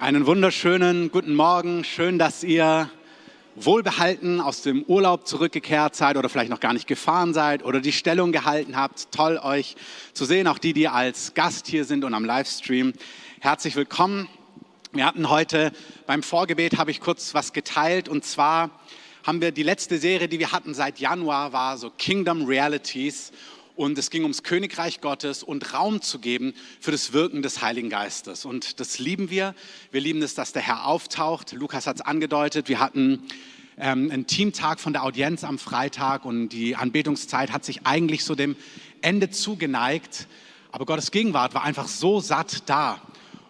Einen wunderschönen guten Morgen. Schön, dass ihr wohlbehalten aus dem Urlaub zurückgekehrt seid oder vielleicht noch gar nicht gefahren seid oder die Stellung gehalten habt. Toll, euch zu sehen. Auch die, die als Gast hier sind und am Livestream. Herzlich willkommen. Wir hatten heute beim Vorgebet, habe ich kurz was geteilt und zwar haben wir die letzte Serie, die wir hatten seit Januar, war so Kingdom Realities und es ging ums Königreich Gottes und Raum zu geben für das Wirken des Heiligen Geistes. Und das lieben wir. Wir lieben es, dass der Herr auftaucht. Lukas hat es angedeutet. Wir hatten ähm, einen Teamtag von der Audienz am Freitag und die Anbetungszeit hat sich eigentlich so dem Ende zugeneigt. Aber Gottes Gegenwart war einfach so satt da.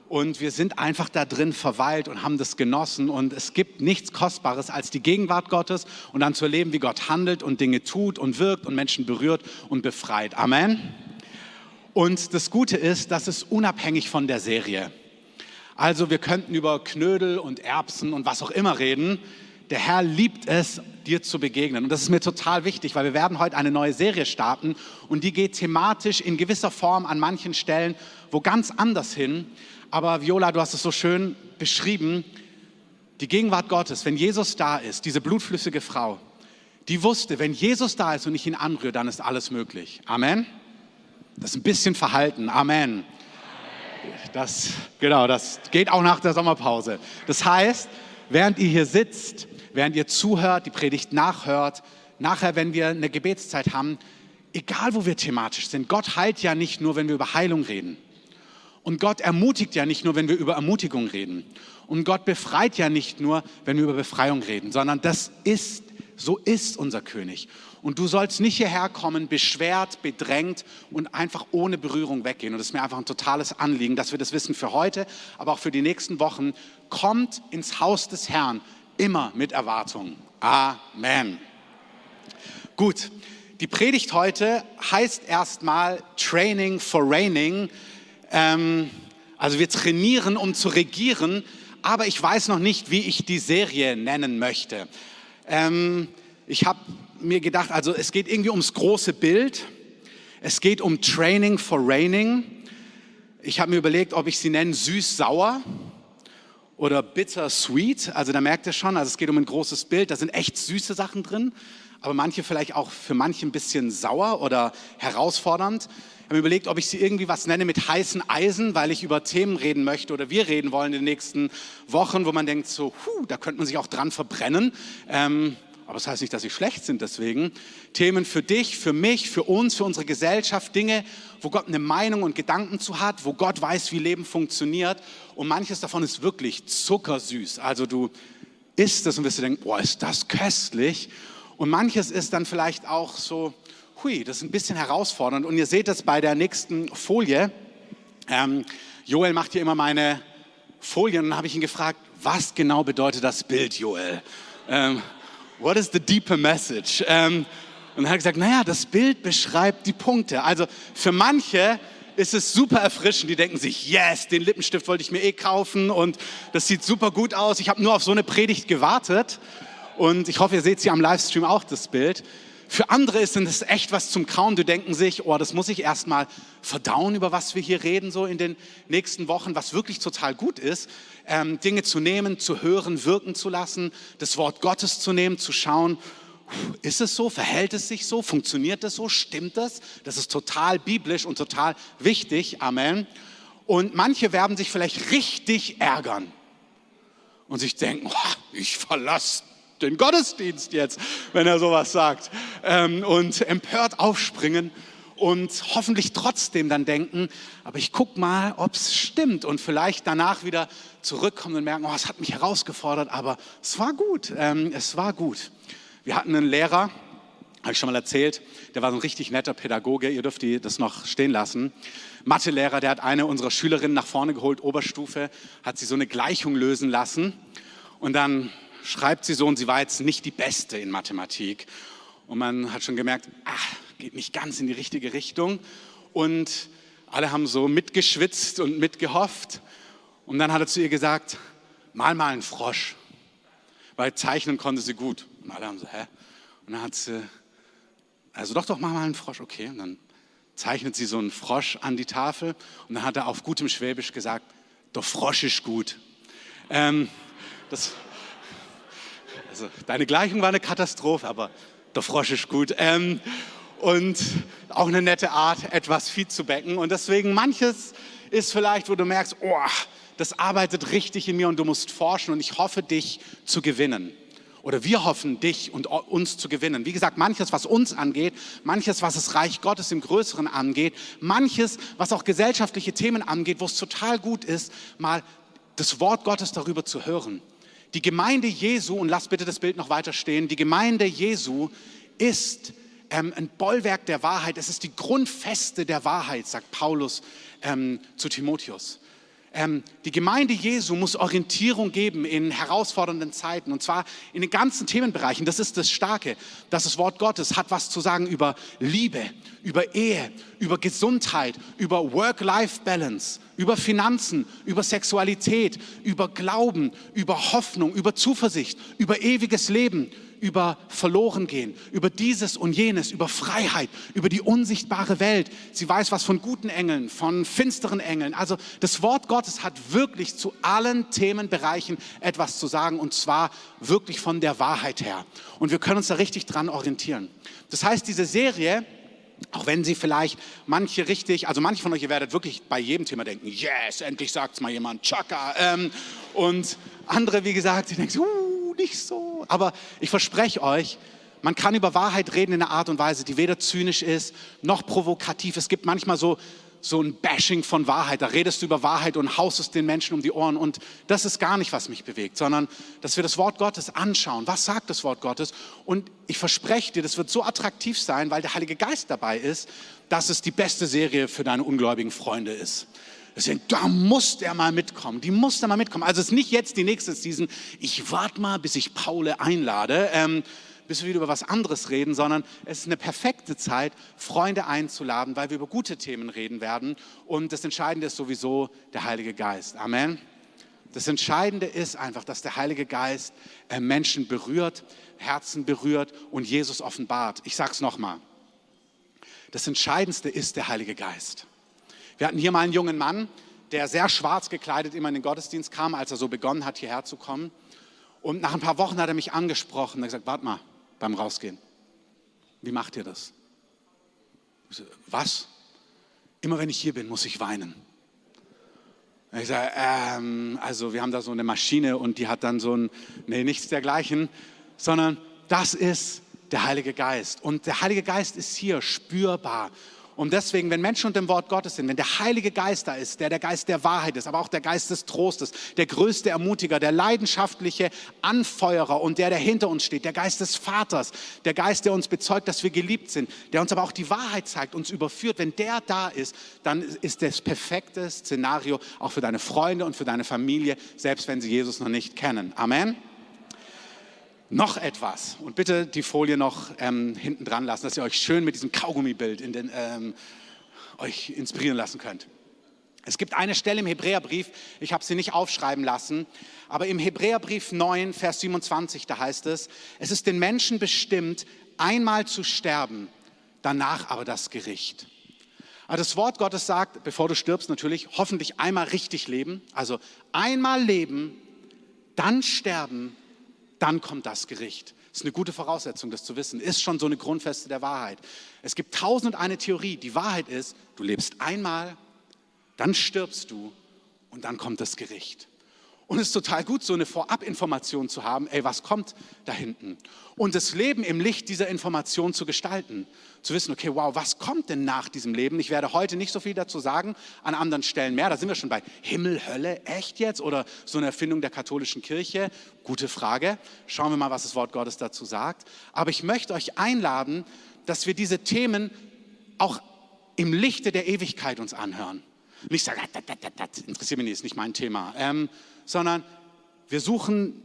Und wir sind einfach da drin verweilt und haben das genossen. Und es gibt nichts Kostbares als die Gegenwart Gottes und dann zu erleben, wie Gott handelt und Dinge tut und wirkt und Menschen berührt und befreit. Amen. Und das Gute ist, das ist unabhängig von der Serie. Also wir könnten über Knödel und Erbsen und was auch immer reden. Der Herr liebt es, dir zu begegnen. Und das ist mir total wichtig, weil wir werden heute eine neue Serie starten und die geht thematisch in gewisser Form an manchen Stellen wo ganz anders hin. Aber Viola, du hast es so schön beschrieben. Die Gegenwart Gottes, wenn Jesus da ist, diese blutflüssige Frau, die wusste, wenn Jesus da ist und ich ihn anrühre, dann ist alles möglich. Amen. Das ist ein bisschen verhalten. Amen. Das, genau, das geht auch nach der Sommerpause. Das heißt, während ihr hier sitzt, während ihr zuhört, die Predigt nachhört, nachher, wenn wir eine Gebetszeit haben, egal wo wir thematisch sind, Gott heilt ja nicht nur, wenn wir über Heilung reden. Und Gott ermutigt ja nicht nur, wenn wir über Ermutigung reden. Und Gott befreit ja nicht nur, wenn wir über Befreiung reden, sondern das ist, so ist unser König. Und du sollst nicht hierher kommen, beschwert, bedrängt und einfach ohne Berührung weggehen. Und das ist mir einfach ein totales Anliegen, dass wir das wissen für heute, aber auch für die nächsten Wochen. Kommt ins Haus des Herrn immer mit Erwartung. Amen. Gut, die Predigt heute heißt erstmal Training for Reigning. Ähm, also wir trainieren, um zu regieren, aber ich weiß noch nicht, wie ich die Serie nennen möchte. Ähm, ich habe mir gedacht, also es geht irgendwie ums große Bild. Es geht um Training for Reigning. Ich habe mir überlegt, ob ich sie nenne süß-sauer oder bitter-sweet. Also da merkt ihr schon, also es geht um ein großes Bild. Da sind echt süße Sachen drin, aber manche vielleicht auch für manche ein bisschen sauer oder herausfordernd. Ich habe überlegt, ob ich sie irgendwie was nenne mit heißen Eisen, weil ich über Themen reden möchte oder wir reden wollen in den nächsten Wochen, wo man denkt, so, huh, da könnte man sich auch dran verbrennen. Ähm, aber das heißt nicht, dass sie schlecht sind deswegen. Themen für dich, für mich, für uns, für unsere Gesellschaft, Dinge, wo Gott eine Meinung und Gedanken zu hat, wo Gott weiß, wie Leben funktioniert. Und manches davon ist wirklich zuckersüß. Also du isst es und wirst dir denken, boah, ist das köstlich. Und manches ist dann vielleicht auch so, hui, das ist ein bisschen herausfordernd. Und ihr seht es bei der nächsten Folie. Ähm, Joel macht hier immer meine Folien und dann habe ich ihn gefragt, was genau bedeutet das Bild, Joel? Ähm, what is the deeper message? Ähm, und er hat gesagt, naja, das Bild beschreibt die Punkte. Also für manche ist es super erfrischend. Die denken sich, yes, den Lippenstift wollte ich mir eh kaufen und das sieht super gut aus. Ich habe nur auf so eine Predigt gewartet. Und ich hoffe, ihr seht sie am Livestream auch, das Bild. Für andere ist es echt was zum Kauen. Die denken sich, oh, das muss ich erstmal verdauen, über was wir hier reden, so in den nächsten Wochen, was wirklich total gut ist, ähm, Dinge zu nehmen, zu hören, wirken zu lassen, das Wort Gottes zu nehmen, zu schauen, ist es so, verhält es sich so, funktioniert es so, stimmt das? Das ist total biblisch und total wichtig, Amen. Und manche werden sich vielleicht richtig ärgern und sich denken, oh, ich verlasse den Gottesdienst jetzt, wenn er sowas sagt. Ähm, und empört aufspringen und hoffentlich trotzdem dann denken, aber ich gucke mal, ob es stimmt und vielleicht danach wieder zurückkommen und merken, oh, es hat mich herausgefordert, aber es war gut, ähm, es war gut. Wir hatten einen Lehrer, habe ich schon mal erzählt, der war so ein richtig netter Pädagoge, ihr dürft die das noch stehen lassen. Mathelehrer, der hat eine unserer Schülerinnen nach vorne geholt, Oberstufe, hat sie so eine Gleichung lösen lassen und dann schreibt sie so und sie war jetzt nicht die Beste in Mathematik. Und man hat schon gemerkt, ach, geht nicht ganz in die richtige Richtung. Und alle haben so mitgeschwitzt und mitgehofft. Und dann hat er zu ihr gesagt, mal mal einen Frosch. Weil zeichnen konnte sie gut. Und alle haben so, hä? Und dann hat sie, also doch, doch, mal mal einen Frosch, okay. Und dann zeichnet sie so einen Frosch an die Tafel. Und dann hat er auf gutem Schwäbisch gesagt, der Frosch ist gut. Ähm, das, also deine Gleichung war eine Katastrophe, aber der Frosch ist gut. Ähm, und auch eine nette Art, etwas Vieh zu becken. Und deswegen manches ist vielleicht, wo du merkst, oh, das arbeitet richtig in mir und du musst forschen und ich hoffe, dich zu gewinnen. Oder wir hoffen, dich und uns zu gewinnen. Wie gesagt, manches, was uns angeht, manches, was das Reich Gottes im Größeren angeht, manches, was auch gesellschaftliche Themen angeht, wo es total gut ist, mal das Wort Gottes darüber zu hören. Die Gemeinde Jesu, und lass bitte das Bild noch weiter stehen, die Gemeinde Jesu ist ähm, ein Bollwerk der Wahrheit, es ist die Grundfeste der Wahrheit, sagt Paulus ähm, zu Timotheus. Ähm, die Gemeinde Jesu muss Orientierung geben in herausfordernden Zeiten und zwar in den ganzen Themenbereichen. Das ist das Starke, dass das Wort Gottes hat was zu sagen über Liebe, über Ehe, über Gesundheit, über Work-Life-Balance, über Finanzen, über Sexualität, über Glauben, über Hoffnung, über Zuversicht, über ewiges Leben, über Verlorengehen, über dieses und jenes, über Freiheit, über die unsichtbare Welt. Sie weiß was von guten Engeln, von finsteren Engeln. Also das Wort Gottes hat wirklich zu allen Themenbereichen etwas zu sagen und zwar wirklich von der Wahrheit her. Und wir können uns da richtig dran orientieren. Das heißt, diese Serie, auch wenn sie vielleicht manche richtig, also manche von euch, ihr werdet wirklich bei jedem Thema denken, yes, endlich sagt es mal jemand, Chaka. Ähm, und andere, wie gesagt, die denken, uh, nicht so. Aber ich verspreche euch, man kann über Wahrheit reden in einer Art und Weise, die weder zynisch ist noch provokativ. Es gibt manchmal so, so ein Bashing von Wahrheit. Da redest du über Wahrheit und haust es den Menschen um die Ohren. Und das ist gar nicht, was mich bewegt, sondern dass wir das Wort Gottes anschauen. Was sagt das Wort Gottes? Und ich verspreche dir, das wird so attraktiv sein, weil der Heilige Geist dabei ist, dass es die beste Serie für deine ungläubigen Freunde ist. Deswegen, da muss der mal mitkommen. Die muss da mal mitkommen. Also es ist nicht jetzt die nächste Season. Ich warte mal, bis ich Paul einlade, ähm, bis wir wieder über was anderes reden, sondern es ist eine perfekte Zeit, Freunde einzuladen, weil wir über gute Themen reden werden. Und das Entscheidende ist sowieso der Heilige Geist. Amen. Das Entscheidende ist einfach, dass der Heilige Geist äh, Menschen berührt, Herzen berührt und Jesus offenbart. Ich sage es nochmal. Das Entscheidendste ist der Heilige Geist. Wir hatten hier mal einen jungen Mann, der sehr schwarz gekleidet immer in den Gottesdienst kam, als er so begonnen hat, hierher zu kommen. Und nach ein paar Wochen hat er mich angesprochen und gesagt, warte mal, beim Rausgehen, wie macht ihr das? So, Was? Immer wenn ich hier bin, muss ich weinen. Ich sage, ähm, also wir haben da so eine Maschine und die hat dann so ein, nee, nichts dergleichen, sondern das ist der Heilige Geist. Und der Heilige Geist ist hier spürbar und deswegen, wenn Menschen unter dem Wort Gottes sind, wenn der Heilige Geist da ist, der der Geist der Wahrheit ist, aber auch der Geist des Trostes, der größte Ermutiger, der leidenschaftliche Anfeuerer und der, der hinter uns steht, der Geist des Vaters, der Geist, der uns bezeugt, dass wir geliebt sind, der uns aber auch die Wahrheit zeigt, uns überführt, wenn der da ist, dann ist das perfekte Szenario auch für deine Freunde und für deine Familie, selbst wenn sie Jesus noch nicht kennen. Amen noch etwas. Und bitte die Folie noch ähm, hinten dran lassen, dass ihr euch schön mit diesem Kaugummibild in den, ähm, euch inspirieren lassen könnt. Es gibt eine Stelle im Hebräerbrief, ich habe sie nicht aufschreiben lassen, aber im Hebräerbrief 9, Vers 27, da heißt es, es ist den Menschen bestimmt, einmal zu sterben, danach aber das Gericht. Aber das Wort Gottes sagt, bevor du stirbst natürlich, hoffentlich einmal richtig leben, also einmal leben, dann sterben dann kommt das Gericht. Das ist eine gute Voraussetzung, das zu wissen. Ist schon so eine Grundfeste der Wahrheit. Es gibt tausend und eine Theorie. Die Wahrheit ist, du lebst einmal, dann stirbst du und dann kommt das Gericht. Und es ist total gut, so eine Vorabinformation zu haben, ey, was kommt da hinten? Und das Leben im Licht dieser Information zu gestalten. Zu wissen, okay, wow, was kommt denn nach diesem Leben? Ich werde heute nicht so viel dazu sagen, an anderen Stellen mehr. Da sind wir schon bei Himmel, Hölle, echt jetzt? Oder so eine Erfindung der katholischen Kirche? Gute Frage. Schauen wir mal, was das Wort Gottes dazu sagt. Aber ich möchte euch einladen, dass wir diese Themen auch im Lichte der Ewigkeit uns anhören. Nicht sagen, das, das, das, interessiert mich nicht, ist nicht mein Thema. Ähm, sondern wir suchen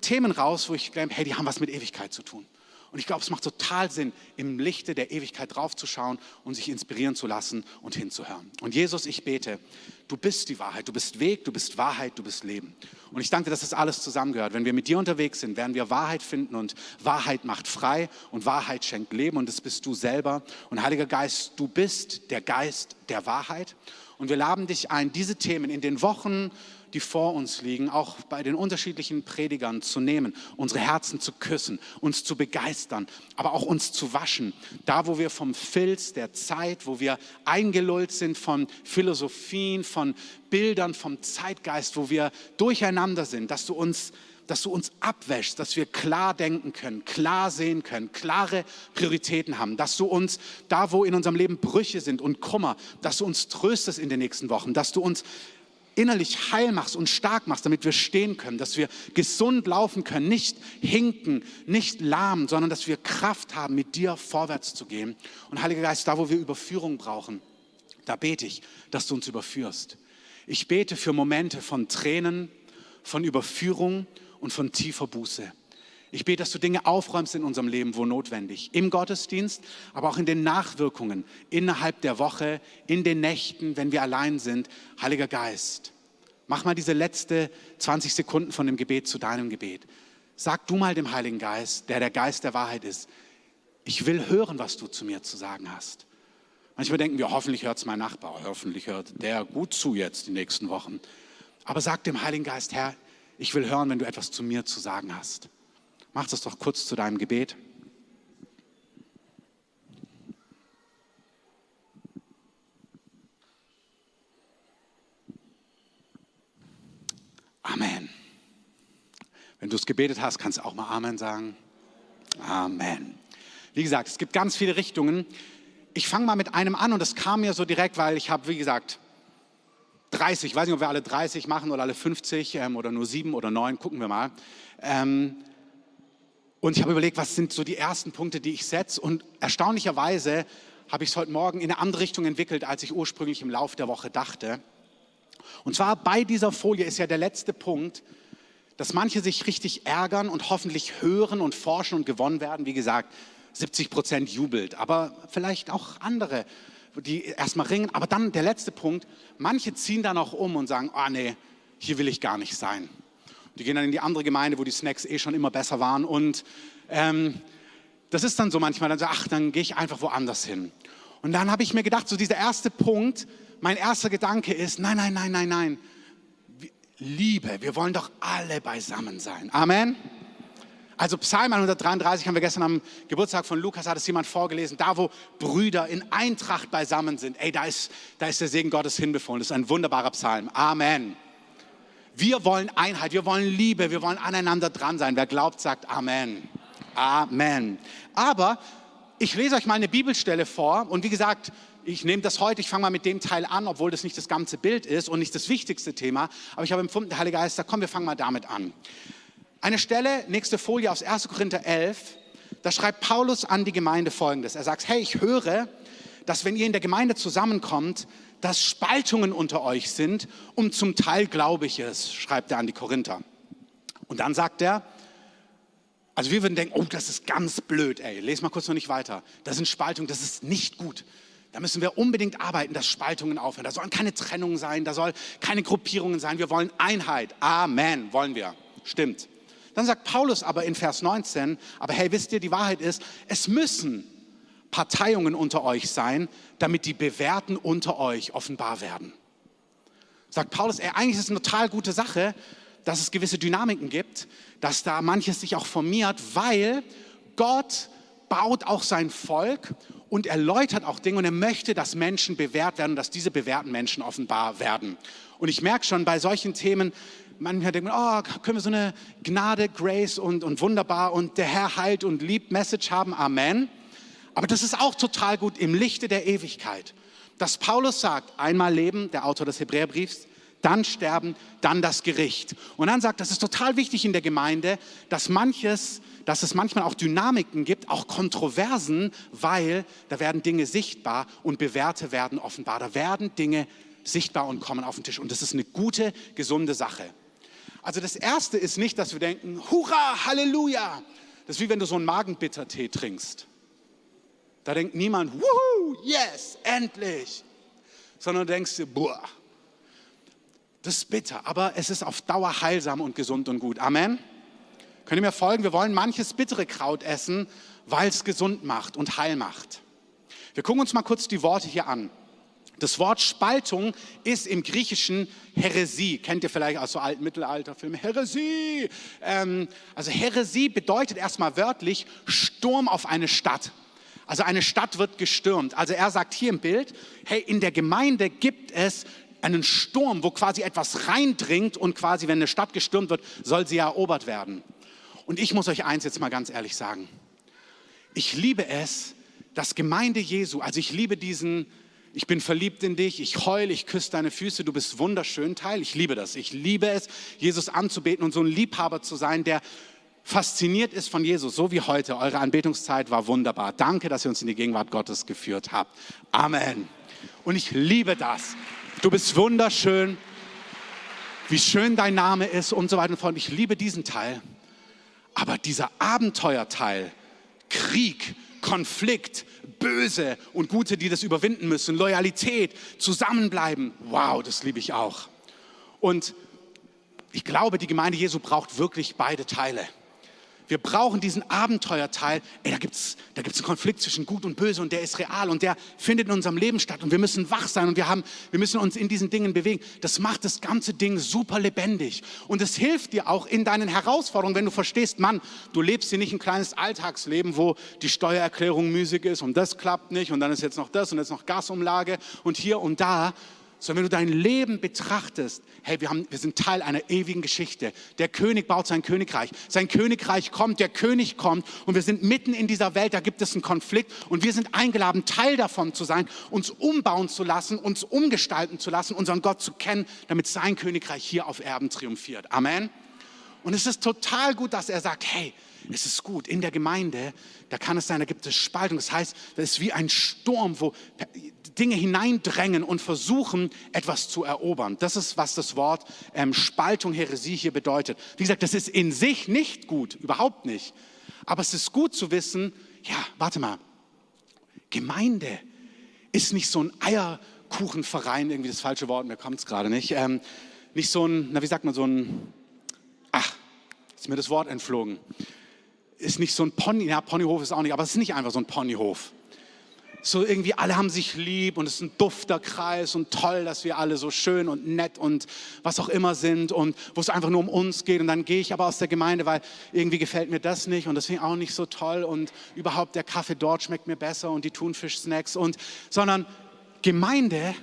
Themen raus, wo ich glaube, hey, die haben was mit Ewigkeit zu tun. Und ich glaube, es macht total Sinn, im Lichte der Ewigkeit draufzuschauen und sich inspirieren zu lassen und hinzuhören. Und Jesus, ich bete, du bist die Wahrheit, du bist Weg, du bist Wahrheit, du bist Leben. Und ich danke, dass das alles zusammengehört. Wenn wir mit dir unterwegs sind, werden wir Wahrheit finden und Wahrheit macht frei und Wahrheit schenkt Leben und das bist du selber. Und Heiliger Geist, du bist der Geist der Wahrheit. Und wir laden dich ein, diese Themen in den Wochen, die vor uns liegen, auch bei den unterschiedlichen Predigern zu nehmen, unsere Herzen zu küssen, uns zu begeistern, aber auch uns zu waschen. Da, wo wir vom Filz der Zeit, wo wir eingelullt sind von Philosophien, von Bildern, vom Zeitgeist, wo wir durcheinander sind, dass du uns dass du uns abwäschst, dass wir klar denken können, klar sehen können, klare Prioritäten haben, dass du uns da, wo in unserem Leben Brüche sind und Kummer, dass du uns tröstest in den nächsten Wochen, dass du uns innerlich heil machst und stark machst, damit wir stehen können, dass wir gesund laufen können, nicht hinken, nicht lahm, sondern dass wir Kraft haben, mit dir vorwärts zu gehen. Und Heiliger Geist, da wo wir Überführung brauchen, da bete ich, dass du uns überführst. Ich bete für Momente von Tränen, von Überführung und von tiefer Buße. Ich bete, dass du Dinge aufräumst in unserem Leben, wo notwendig. Im Gottesdienst, aber auch in den Nachwirkungen, innerhalb der Woche, in den Nächten, wenn wir allein sind. Heiliger Geist, mach mal diese letzte 20 Sekunden von dem Gebet zu deinem Gebet. Sag du mal dem Heiligen Geist, der der Geist der Wahrheit ist, ich will hören, was du zu mir zu sagen hast. Manchmal denken wir, hoffentlich hört es mein Nachbar, hoffentlich hört der gut zu jetzt die nächsten Wochen. Aber sag dem Heiligen Geist, Herr, ich will hören, wenn du etwas zu mir zu sagen hast. Mach das doch kurz zu deinem Gebet. Amen. Wenn du es gebetet hast, kannst du auch mal Amen sagen. Amen. Wie gesagt, es gibt ganz viele Richtungen. Ich fange mal mit einem an und das kam mir so direkt, weil ich habe, wie gesagt, 30, ich weiß nicht, ob wir alle 30 machen oder alle 50 ähm, oder nur sieben oder neun, gucken wir mal. Ähm, und ich habe überlegt, was sind so die ersten Punkte, die ich setze. Und erstaunlicherweise habe ich es heute Morgen in eine andere Richtung entwickelt, als ich ursprünglich im Laufe der Woche dachte. Und zwar bei dieser Folie ist ja der letzte Punkt, dass manche sich richtig ärgern und hoffentlich hören und forschen und gewonnen werden. Wie gesagt, 70 Prozent jubelt, aber vielleicht auch andere die erstmal ringen. Aber dann der letzte Punkt, manche ziehen dann auch um und sagen, ah oh, nee, hier will ich gar nicht sein. Die gehen dann in die andere Gemeinde, wo die Snacks eh schon immer besser waren. Und ähm, das ist dann so manchmal, dann so, ach, dann gehe ich einfach woanders hin. Und dann habe ich mir gedacht, so dieser erste Punkt, mein erster Gedanke ist, nein, nein, nein, nein, nein. Liebe, wir wollen doch alle beisammen sein. Amen. Also Psalm 133 haben wir gestern am Geburtstag von Lukas, hat es jemand vorgelesen, da wo Brüder in Eintracht beisammen sind. Ey, da ist, da ist der Segen Gottes hinbefohlen. Das ist ein wunderbarer Psalm. Amen. Wir wollen Einheit, wir wollen Liebe, wir wollen aneinander dran sein. Wer glaubt, sagt Amen. Amen. Aber ich lese euch mal eine Bibelstelle vor und wie gesagt, ich nehme das heute, ich fange mal mit dem Teil an, obwohl das nicht das ganze Bild ist und nicht das wichtigste Thema, aber ich habe empfunden, der Heilige Geist sagt, komm, wir fangen mal damit an. Eine Stelle, nächste Folie aus 1. Korinther 11, da schreibt Paulus an die Gemeinde folgendes. Er sagt, hey, ich höre, dass wenn ihr in der Gemeinde zusammenkommt, dass Spaltungen unter euch sind und zum Teil glaube ich es, schreibt er an die Korinther. Und dann sagt er, also wir würden denken, oh, das ist ganz blöd, ey, les mal kurz noch nicht weiter. Das sind Spaltungen, das ist nicht gut. Da müssen wir unbedingt arbeiten, dass Spaltungen aufhören. Da sollen keine Trennungen sein, da soll keine Gruppierungen sein. Wir wollen Einheit. Amen, wollen wir. Stimmt. Dann sagt Paulus aber in Vers 19, aber hey, wisst ihr, die Wahrheit ist, es müssen Parteiungen unter euch sein, damit die Bewährten unter euch offenbar werden. Sagt Paulus, ey, eigentlich ist es eine total gute Sache, dass es gewisse Dynamiken gibt, dass da manches sich auch formiert, weil Gott baut auch sein Volk und erläutert auch Dinge und er möchte, dass Menschen bewährt werden, dass diese bewährten Menschen offenbar werden. Und ich merke schon bei solchen Themen, manchmal denkt man, oh, können wir so eine Gnade, Grace und, und wunderbar und der Herr heilt und liebt Message haben, Amen. Aber das ist auch total gut im Lichte der Ewigkeit. Dass Paulus sagt, einmal leben, der Autor des Hebräerbriefs, dann sterben, dann das Gericht. Und dann sagt, das ist total wichtig in der Gemeinde, dass manches, dass es manchmal auch Dynamiken gibt, auch Kontroversen, weil da werden Dinge sichtbar und Bewährte werden offenbar. Da werden Dinge sichtbar und kommen auf den Tisch. Und das ist eine gute, gesunde Sache. Also das Erste ist nicht, dass wir denken, Hurra, Halleluja. Das ist wie wenn du so einen Magenbittertee trinkst. Da denkt niemand, wuhu, yes, endlich. Sondern du denkst dir, boah, das ist bitter, aber es ist auf Dauer heilsam und gesund und gut. Amen. Könnt ihr mir folgen? Wir wollen manches bittere Kraut essen, weil es gesund macht und heil macht. Wir gucken uns mal kurz die Worte hier an. Das Wort Spaltung ist im Griechischen Häresie. Kennt ihr vielleicht aus so alten Mittelalterfilmen? Häresie. Ähm, also Häresie bedeutet erstmal wörtlich Sturm auf eine Stadt. Also eine Stadt wird gestürmt. Also er sagt hier im Bild, hey, in der Gemeinde gibt es einen Sturm, wo quasi etwas reindringt und quasi, wenn eine Stadt gestürmt wird, soll sie erobert werden. Und ich muss euch eins jetzt mal ganz ehrlich sagen. Ich liebe es, dass Gemeinde Jesu, also ich liebe diesen, ich bin verliebt in dich, ich heule, ich küsse deine Füße, du bist wunderschön Teil. Ich liebe das. Ich liebe es, Jesus anzubeten und so ein Liebhaber zu sein, der fasziniert ist von Jesus, so wie heute. Eure Anbetungszeit war wunderbar. Danke, dass ihr uns in die Gegenwart Gottes geführt habt. Amen. Und ich liebe das. Du bist wunderschön. Wie schön dein Name ist und so weiter und fort. Ich liebe diesen Teil. Aber dieser Abenteuerteil, Krieg, Konflikt, Böse und Gute, die das überwinden müssen, Loyalität, zusammenbleiben, wow, das liebe ich auch. Und ich glaube, die Gemeinde Jesu braucht wirklich beide Teile. Wir brauchen diesen Abenteuerteil. Ey, da gibt es da gibt's einen Konflikt zwischen Gut und Böse und der ist real und der findet in unserem Leben statt und wir müssen wach sein und wir, haben, wir müssen uns in diesen Dingen bewegen. Das macht das ganze Ding super lebendig und es hilft dir auch in deinen Herausforderungen, wenn du verstehst, Mann, du lebst hier nicht ein kleines Alltagsleben, wo die Steuererklärung müßig ist und das klappt nicht und dann ist jetzt noch das und jetzt noch Gasumlage und hier und da, sondern wenn du dein Leben betrachtest, hey, wir, haben, wir sind Teil einer ewigen Geschichte. Der König baut sein Königreich. Sein Königreich kommt, der König kommt und wir sind mitten in dieser Welt, da gibt es einen Konflikt und wir sind eingeladen, Teil davon zu sein, uns umbauen zu lassen, uns umgestalten zu lassen, unseren Gott zu kennen, damit sein Königreich hier auf Erden triumphiert. Amen. Und es ist total gut, dass er sagt, hey, es ist gut, in der Gemeinde, da kann es sein, da gibt es Spaltung. Das heißt, das ist wie ein Sturm, wo Dinge hineindrängen und versuchen, etwas zu erobern. Das ist, was das Wort ähm, Spaltung, Heresie hier bedeutet. Wie gesagt, das ist in sich nicht gut, überhaupt nicht. Aber es ist gut zu wissen, ja, warte mal, Gemeinde ist nicht so ein Eierkuchenverein, irgendwie das falsche Wort, mir kommt es gerade nicht. Ähm, nicht so ein, na wie sagt man, so ein, ach, ist mir das Wort entflogen. Ist nicht so ein Pony, ja, Ponyhof ist auch nicht, aber es ist nicht einfach so ein Ponyhof so irgendwie alle haben sich lieb und es ist ein dufter Kreis und toll, dass wir alle so schön und nett und was auch immer sind und wo es einfach nur um uns geht und dann gehe ich aber aus der Gemeinde, weil irgendwie gefällt mir das nicht und das finde ich auch nicht so toll und überhaupt der Kaffee dort schmeckt mir besser und die Thunfisch-Snacks und, sondern Gemeinde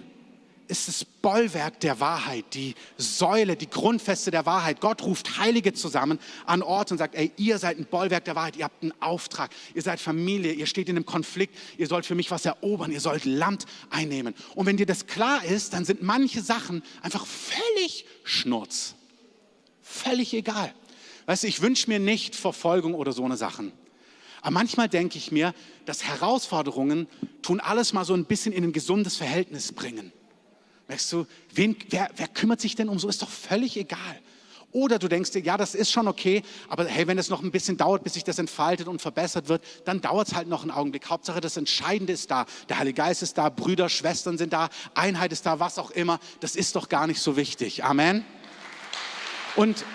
ist das Bollwerk der Wahrheit, die Säule, die Grundfeste der Wahrheit. Gott ruft Heilige zusammen an Ort und sagt, ey, ihr seid ein Bollwerk der Wahrheit, ihr habt einen Auftrag, ihr seid Familie, ihr steht in einem Konflikt, ihr sollt für mich was erobern, ihr sollt Land einnehmen. Und wenn dir das klar ist, dann sind manche Sachen einfach völlig Schnurz. Völlig egal. Weißt du, ich wünsche mir nicht Verfolgung oder so eine Sachen. Aber manchmal denke ich mir, dass Herausforderungen tun alles mal so ein bisschen in ein gesundes Verhältnis bringen. Merkst du, wen, wer, wer kümmert sich denn um so? Ist doch völlig egal. Oder du denkst dir, ja, das ist schon okay, aber hey, wenn es noch ein bisschen dauert, bis sich das entfaltet und verbessert wird, dann dauert es halt noch einen Augenblick. Hauptsache, das Entscheidende ist da. Der Heilige Geist ist da, Brüder, Schwestern sind da, Einheit ist da, was auch immer. Das ist doch gar nicht so wichtig. Amen. Und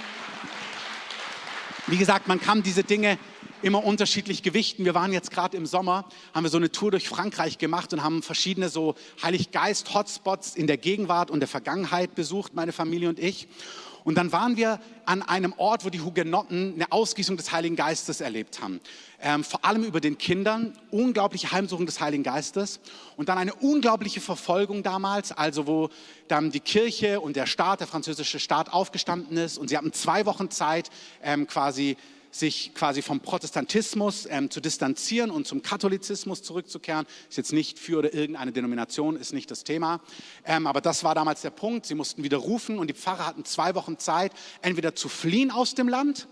wie gesagt, man kann diese Dinge immer unterschiedlich gewichten. Wir waren jetzt gerade im Sommer, haben wir so eine Tour durch Frankreich gemacht und haben verschiedene so Heiliggeist-Hotspots in der Gegenwart und der Vergangenheit besucht, meine Familie und ich. Und dann waren wir an einem Ort, wo die Hugenotten eine Ausgießung des Heiligen Geistes erlebt haben. Ähm, vor allem über den Kindern, unglaubliche Heimsuchung des Heiligen Geistes und dann eine unglaubliche Verfolgung damals, also wo dann die Kirche und der Staat, der französische Staat aufgestanden ist und sie hatten zwei Wochen Zeit, ähm, quasi sich quasi vom Protestantismus ähm, zu distanzieren und zum Katholizismus zurückzukehren. Ist jetzt nicht für oder irgendeine Denomination, ist nicht das Thema. Ähm, aber das war damals der Punkt. Sie mussten wieder rufen und die Pfarrer hatten zwei Wochen Zeit, entweder zu fliehen aus dem Land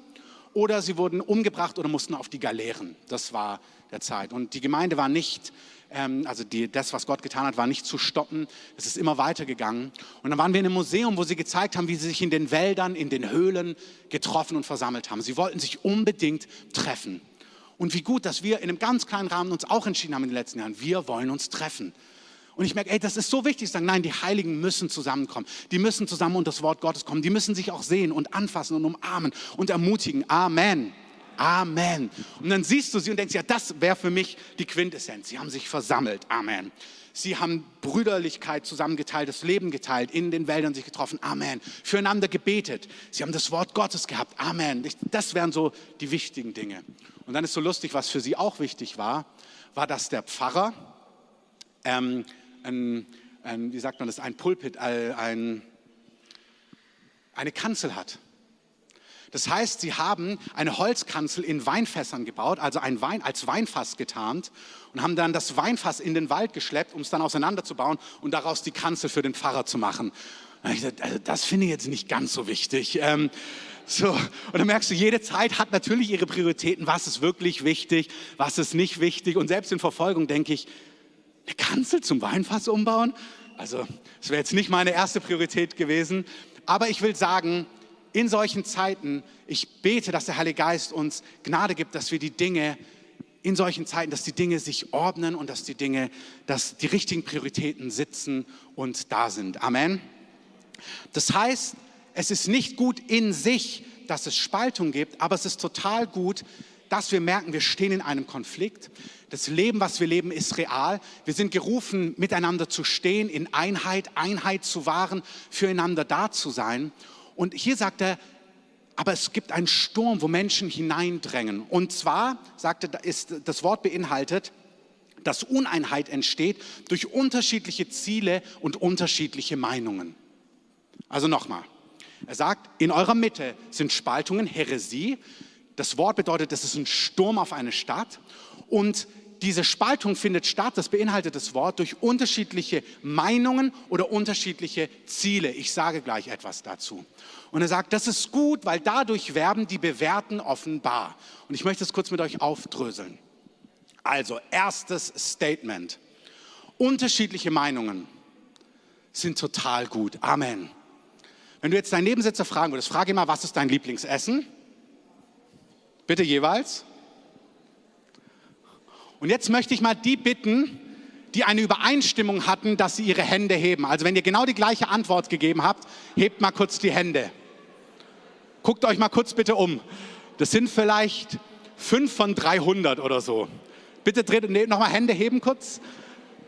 oder sie wurden umgebracht oder mussten auf die Galeeren. Das war der Zeit. Und die Gemeinde war nicht also die, das, was Gott getan hat, war nicht zu stoppen. Es ist immer weitergegangen. Und dann waren wir in einem Museum, wo sie gezeigt haben, wie sie sich in den Wäldern, in den Höhlen getroffen und versammelt haben. Sie wollten sich unbedingt treffen. Und wie gut, dass wir in einem ganz kleinen Rahmen uns auch entschieden haben in den letzten Jahren, wir wollen uns treffen. Und ich merke, ey, das ist so wichtig, sagen, nein, die Heiligen müssen zusammenkommen. Die müssen zusammen unter das Wort Gottes kommen. Die müssen sich auch sehen und anfassen und umarmen und ermutigen. Amen. Amen. Und dann siehst du sie und denkst, ja, das wäre für mich die Quintessenz. Sie haben sich versammelt. Amen. Sie haben Brüderlichkeit zusammengeteilt, das Leben geteilt, in den Wäldern sich getroffen. Amen. Füreinander gebetet. Sie haben das Wort Gottes gehabt. Amen. Das wären so die wichtigen Dinge. Und dann ist so lustig, was für sie auch wichtig war, war, dass der Pfarrer, ähm, ein, ein, wie sagt man das, ein Pulpit, ein, eine Kanzel hat. Das heißt, sie haben eine Holzkanzel in Weinfässern gebaut, also ein Wein als Weinfass getarnt und haben dann das Weinfass in den Wald geschleppt, um es dann auseinanderzubauen und daraus die Kanzel für den Pfarrer zu machen. Also das finde ich jetzt nicht ganz so wichtig. Ähm, so, und dann merkst du, jede Zeit hat natürlich ihre Prioritäten. Was ist wirklich wichtig, was ist nicht wichtig? Und selbst in Verfolgung denke ich, eine Kanzel zum Weinfass umbauen? Also, das wäre jetzt nicht meine erste Priorität gewesen. Aber ich will sagen, in solchen Zeiten, ich bete, dass der Heilige Geist uns Gnade gibt, dass wir die Dinge in solchen Zeiten, dass die Dinge sich ordnen und dass die Dinge, dass die richtigen Prioritäten sitzen und da sind. Amen. Das heißt, es ist nicht gut in sich, dass es Spaltung gibt, aber es ist total gut, dass wir merken, wir stehen in einem Konflikt. Das Leben, was wir leben, ist real. Wir sind gerufen, miteinander zu stehen, in Einheit, Einheit zu wahren, füreinander da zu sein. Und hier sagt er, aber es gibt einen Sturm, wo Menschen hineindrängen. Und zwar, sagte, ist das Wort beinhaltet, dass Uneinheit entsteht durch unterschiedliche Ziele und unterschiedliche Meinungen. Also nochmal, er sagt, in eurer Mitte sind Spaltungen, Häresie. Das Wort bedeutet, es ist ein Sturm auf eine Stadt. Und diese Spaltung findet statt, das beinhaltet das Wort, durch unterschiedliche Meinungen oder unterschiedliche Ziele. Ich sage gleich etwas dazu. Und er sagt, das ist gut, weil dadurch werden die Bewährten offenbar. Und ich möchte es kurz mit euch aufdröseln. Also, erstes Statement. Unterschiedliche Meinungen sind total gut. Amen. Wenn du jetzt deinen Nebensitzer fragen würdest, frage mal, was ist dein Lieblingsessen? Bitte jeweils. Und jetzt möchte ich mal die bitten, die eine Übereinstimmung hatten, dass sie ihre Hände heben. Also wenn ihr genau die gleiche Antwort gegeben habt, hebt mal kurz die Hände. Guckt euch mal kurz bitte um. Das sind vielleicht fünf von 300 oder so. Bitte dreht nee, nochmal Hände heben kurz.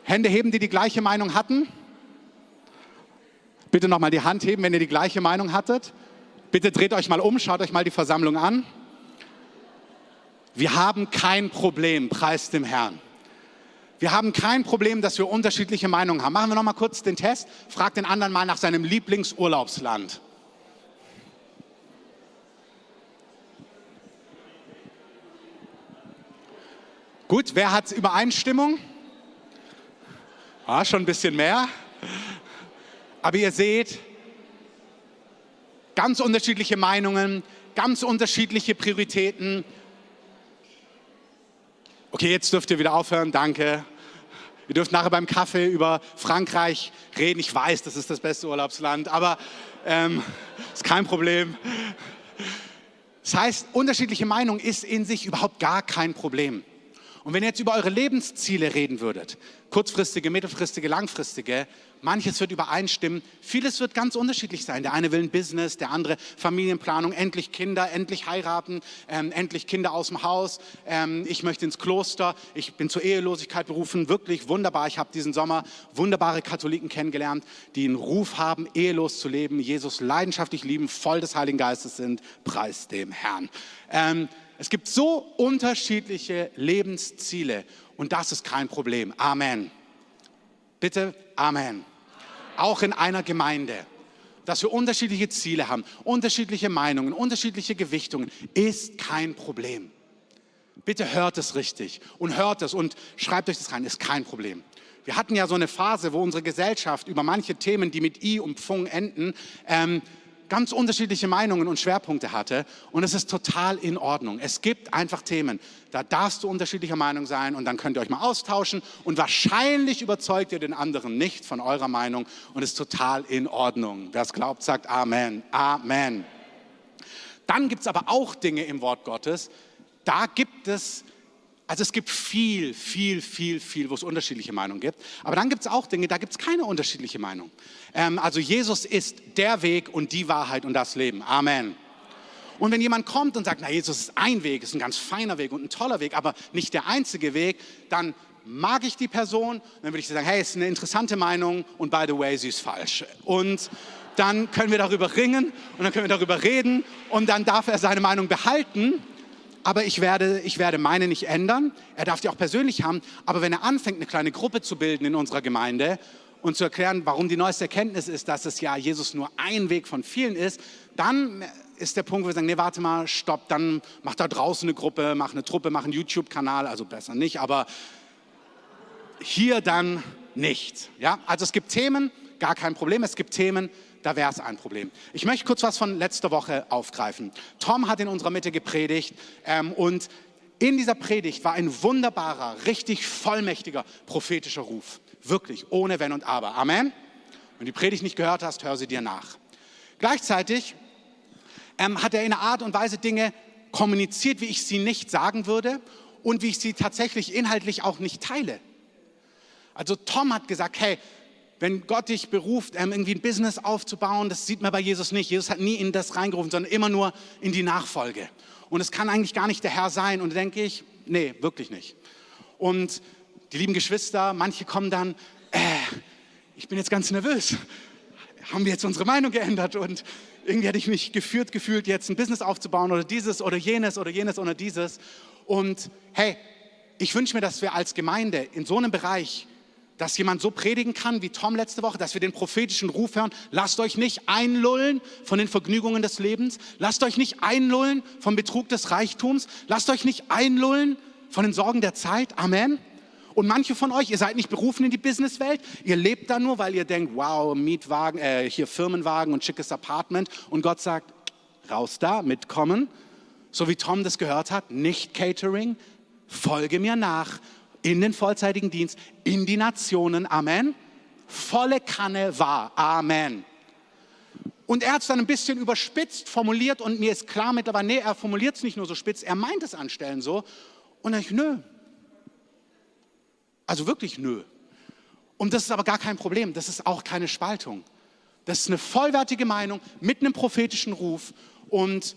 Hände heben, die die gleiche Meinung hatten. Bitte nochmal die Hand heben, wenn ihr die gleiche Meinung hattet. Bitte dreht euch mal um, schaut euch mal die Versammlung an. Wir haben kein Problem, preis dem Herrn. Wir haben kein Problem, dass wir unterschiedliche Meinungen haben. Machen wir noch mal kurz den Test. Frag den anderen mal nach seinem Lieblingsurlaubsland. Gut, wer hat Übereinstimmung? Ah, schon ein bisschen mehr. Aber ihr seht, ganz unterschiedliche Meinungen, ganz unterschiedliche Prioritäten, Okay, jetzt dürft ihr wieder aufhören, danke. Ihr dürft nachher beim Kaffee über Frankreich reden. Ich weiß, das ist das beste Urlaubsland, aber ähm, ist kein Problem. Das heißt, unterschiedliche Meinung ist in sich überhaupt gar kein Problem. Und wenn ihr jetzt über eure Lebensziele reden würdet, kurzfristige, mittelfristige, langfristige, manches wird übereinstimmen, vieles wird ganz unterschiedlich sein. Der eine will ein Business, der andere Familienplanung, endlich Kinder, endlich heiraten, ähm, endlich Kinder aus dem Haus, ähm, ich möchte ins Kloster, ich bin zur Ehelosigkeit berufen, wirklich wunderbar. Ich habe diesen Sommer wunderbare Katholiken kennengelernt, die einen Ruf haben, ehelos zu leben, Jesus leidenschaftlich lieben, voll des Heiligen Geistes sind, preis dem Herrn. Ähm, es gibt so unterschiedliche Lebensziele und das ist kein Problem. Amen. Bitte, Amen. Auch in einer Gemeinde, dass wir unterschiedliche Ziele haben, unterschiedliche Meinungen, unterschiedliche Gewichtungen, ist kein Problem. Bitte hört es richtig und hört es und schreibt euch das rein, ist kein Problem. Wir hatten ja so eine Phase, wo unsere Gesellschaft über manche Themen, die mit I und Pfung enden, ähm, ganz unterschiedliche Meinungen und Schwerpunkte hatte. Und es ist total in Ordnung. Es gibt einfach Themen, da darfst du unterschiedlicher Meinung sein und dann könnt ihr euch mal austauschen. Und wahrscheinlich überzeugt ihr den anderen nicht von eurer Meinung und es ist total in Ordnung. Wer es glaubt, sagt Amen. Amen. Dann gibt es aber auch Dinge im Wort Gottes, da gibt es also es gibt viel, viel, viel, viel, wo es unterschiedliche Meinungen gibt. Aber dann gibt es auch Dinge, da gibt es keine unterschiedliche Meinung. Ähm, also Jesus ist der Weg und die Wahrheit und das Leben. Amen. Und wenn jemand kommt und sagt, na, Jesus ist ein Weg, ist ein ganz feiner Weg und ein toller Weg, aber nicht der einzige Weg, dann mag ich die Person, dann würde ich sagen, hey, ist eine interessante Meinung und by the way, sie ist falsch. Und dann können wir darüber ringen und dann können wir darüber reden und dann darf er seine Meinung behalten, aber ich werde, ich werde meine nicht ändern. Er darf die auch persönlich haben, aber wenn er anfängt, eine kleine Gruppe zu bilden in unserer Gemeinde und zu erklären, warum die neueste Erkenntnis ist, dass es ja Jesus nur ein Weg von vielen ist, dann ist der Punkt, wo wir sagen, nee, warte mal, stopp, dann mach da draußen eine Gruppe, mach eine Truppe, mach einen YouTube-Kanal, also besser nicht, aber hier dann nicht. Ja? Also es gibt Themen, gar kein Problem, es gibt Themen, da wäre es ein Problem. Ich möchte kurz was von letzter Woche aufgreifen. Tom hat in unserer Mitte gepredigt ähm, und in dieser Predigt war ein wunderbarer, richtig vollmächtiger prophetischer Ruf. Wirklich, ohne Wenn und Aber. Amen. Wenn du die Predigt nicht gehört hast, hör sie dir nach. Gleichzeitig ähm, hat er in einer Art und Weise Dinge kommuniziert, wie ich sie nicht sagen würde und wie ich sie tatsächlich inhaltlich auch nicht teile. Also Tom hat gesagt, hey, wenn Gott dich beruft, ähm, irgendwie ein Business aufzubauen, das sieht man bei Jesus nicht. Jesus hat nie in das reingerufen, sondern immer nur in die Nachfolge. Und es kann eigentlich gar nicht der Herr sein. Und da denke ich, nee, wirklich nicht. Und die lieben Geschwister, manche kommen dann, äh, ich bin jetzt ganz nervös. Haben wir jetzt unsere Meinung geändert? Und irgendwie hätte ich mich geführt gefühlt, jetzt ein Business aufzubauen oder dieses oder jenes oder jenes oder dieses. Und hey, ich wünsche mir, dass wir als Gemeinde in so einem Bereich dass jemand so predigen kann wie Tom letzte Woche, dass wir den prophetischen Ruf hören. Lasst euch nicht einlullen von den Vergnügungen des Lebens. Lasst euch nicht einlullen vom Betrug des Reichtums. Lasst euch nicht einlullen von den Sorgen der Zeit. Amen. Und manche von euch, ihr seid nicht berufen in die Businesswelt. Ihr lebt da nur, weil ihr denkt, wow, Mietwagen, äh, hier Firmenwagen und schickes Apartment. Und Gott sagt, raus da, mitkommen. So wie Tom das gehört hat, nicht Catering, folge mir nach in den vollzeitigen Dienst, in die Nationen. Amen. Volle Kanne war. Amen. Und er hat es dann ein bisschen überspitzt formuliert und mir ist klar mittlerweile, nee, er formuliert es nicht nur so spitz, er meint es anstellen so. Und dann ich, nö. Also wirklich nö. Und das ist aber gar kein Problem, das ist auch keine Spaltung. Das ist eine vollwertige Meinung mit einem prophetischen Ruf. Und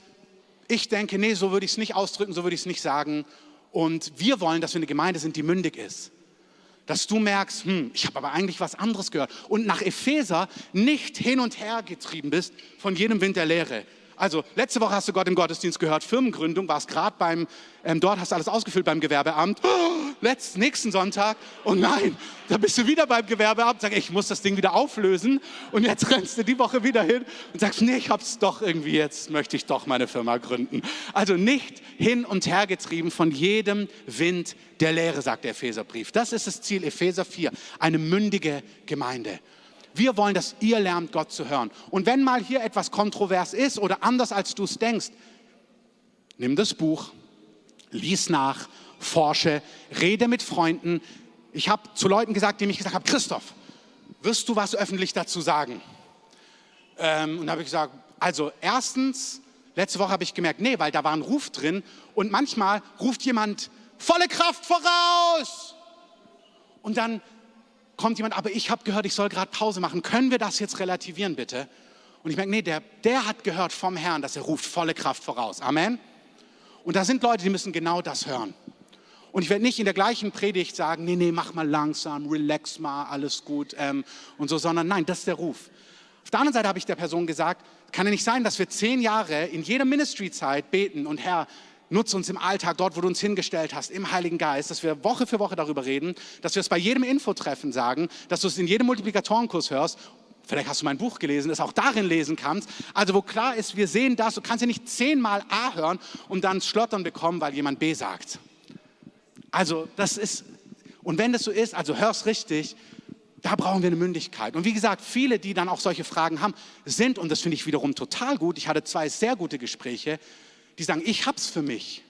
ich denke, nee, so würde ich es nicht ausdrücken, so würde ich es nicht sagen. Und wir wollen, dass wir eine Gemeinde sind, die mündig ist. Dass du merkst, hm, ich habe aber eigentlich was anderes gehört. Und nach Epheser nicht hin und her getrieben bist von jedem Wind der Lehre. Also, letzte Woche hast du Gott im Gottesdienst gehört, Firmengründung, warst gerade beim, ähm, dort hast du alles ausgefüllt beim Gewerbeamt. Letzt, nächsten Sonntag, oh nein, da bist du wieder beim Gewerbeamt, sag ich muss das Ding wieder auflösen. Und jetzt rennst du die Woche wieder hin und sagst, nee, ich hab's doch irgendwie, jetzt möchte ich doch meine Firma gründen. Also nicht hin und her getrieben von jedem Wind der Lehre, sagt der Epheserbrief. Das ist das Ziel, Epheser 4, eine mündige Gemeinde. Wir wollen, dass ihr lernt, Gott zu hören. Und wenn mal hier etwas kontrovers ist oder anders als du es denkst, nimm das Buch, lies nach, forsche, rede mit Freunden. Ich habe zu Leuten gesagt, die mich gesagt haben, Christoph, wirst du was öffentlich dazu sagen? Ähm, und da habe ich gesagt, also erstens, letzte Woche habe ich gemerkt, nee, weil da war ein Ruf drin und manchmal ruft jemand volle Kraft voraus. Und dann kommt jemand, aber ich habe gehört, ich soll gerade Pause machen. Können wir das jetzt relativieren, bitte? Und ich merke, nee, der, der hat gehört vom Herrn, dass er ruft volle Kraft voraus. Amen. Und da sind Leute, die müssen genau das hören. Und ich werde nicht in der gleichen Predigt sagen, nee, nee, mach mal langsam, relax mal, alles gut ähm, und so, sondern nein, das ist der Ruf. Auf der anderen Seite habe ich der Person gesagt, kann ja nicht sein, dass wir zehn Jahre in jeder Ministry-Zeit beten und Herr, Nutze uns im Alltag, dort, wo du uns hingestellt hast, im Heiligen Geist, dass wir Woche für Woche darüber reden, dass wir es bei jedem Infotreffen sagen, dass du es in jedem Multiplikatorenkurs hörst. Vielleicht hast du mein Buch gelesen, es auch darin lesen kannst. Also wo klar ist, wir sehen das, du kannst ja nicht zehnmal A hören und dann Schlottern bekommen, weil jemand B sagt. Also das ist, und wenn das so ist, also hör's richtig, da brauchen wir eine Mündigkeit. Und wie gesagt, viele, die dann auch solche Fragen haben, sind, und das finde ich wiederum total gut, ich hatte zwei sehr gute Gespräche, die sagen, ich hab's für mich.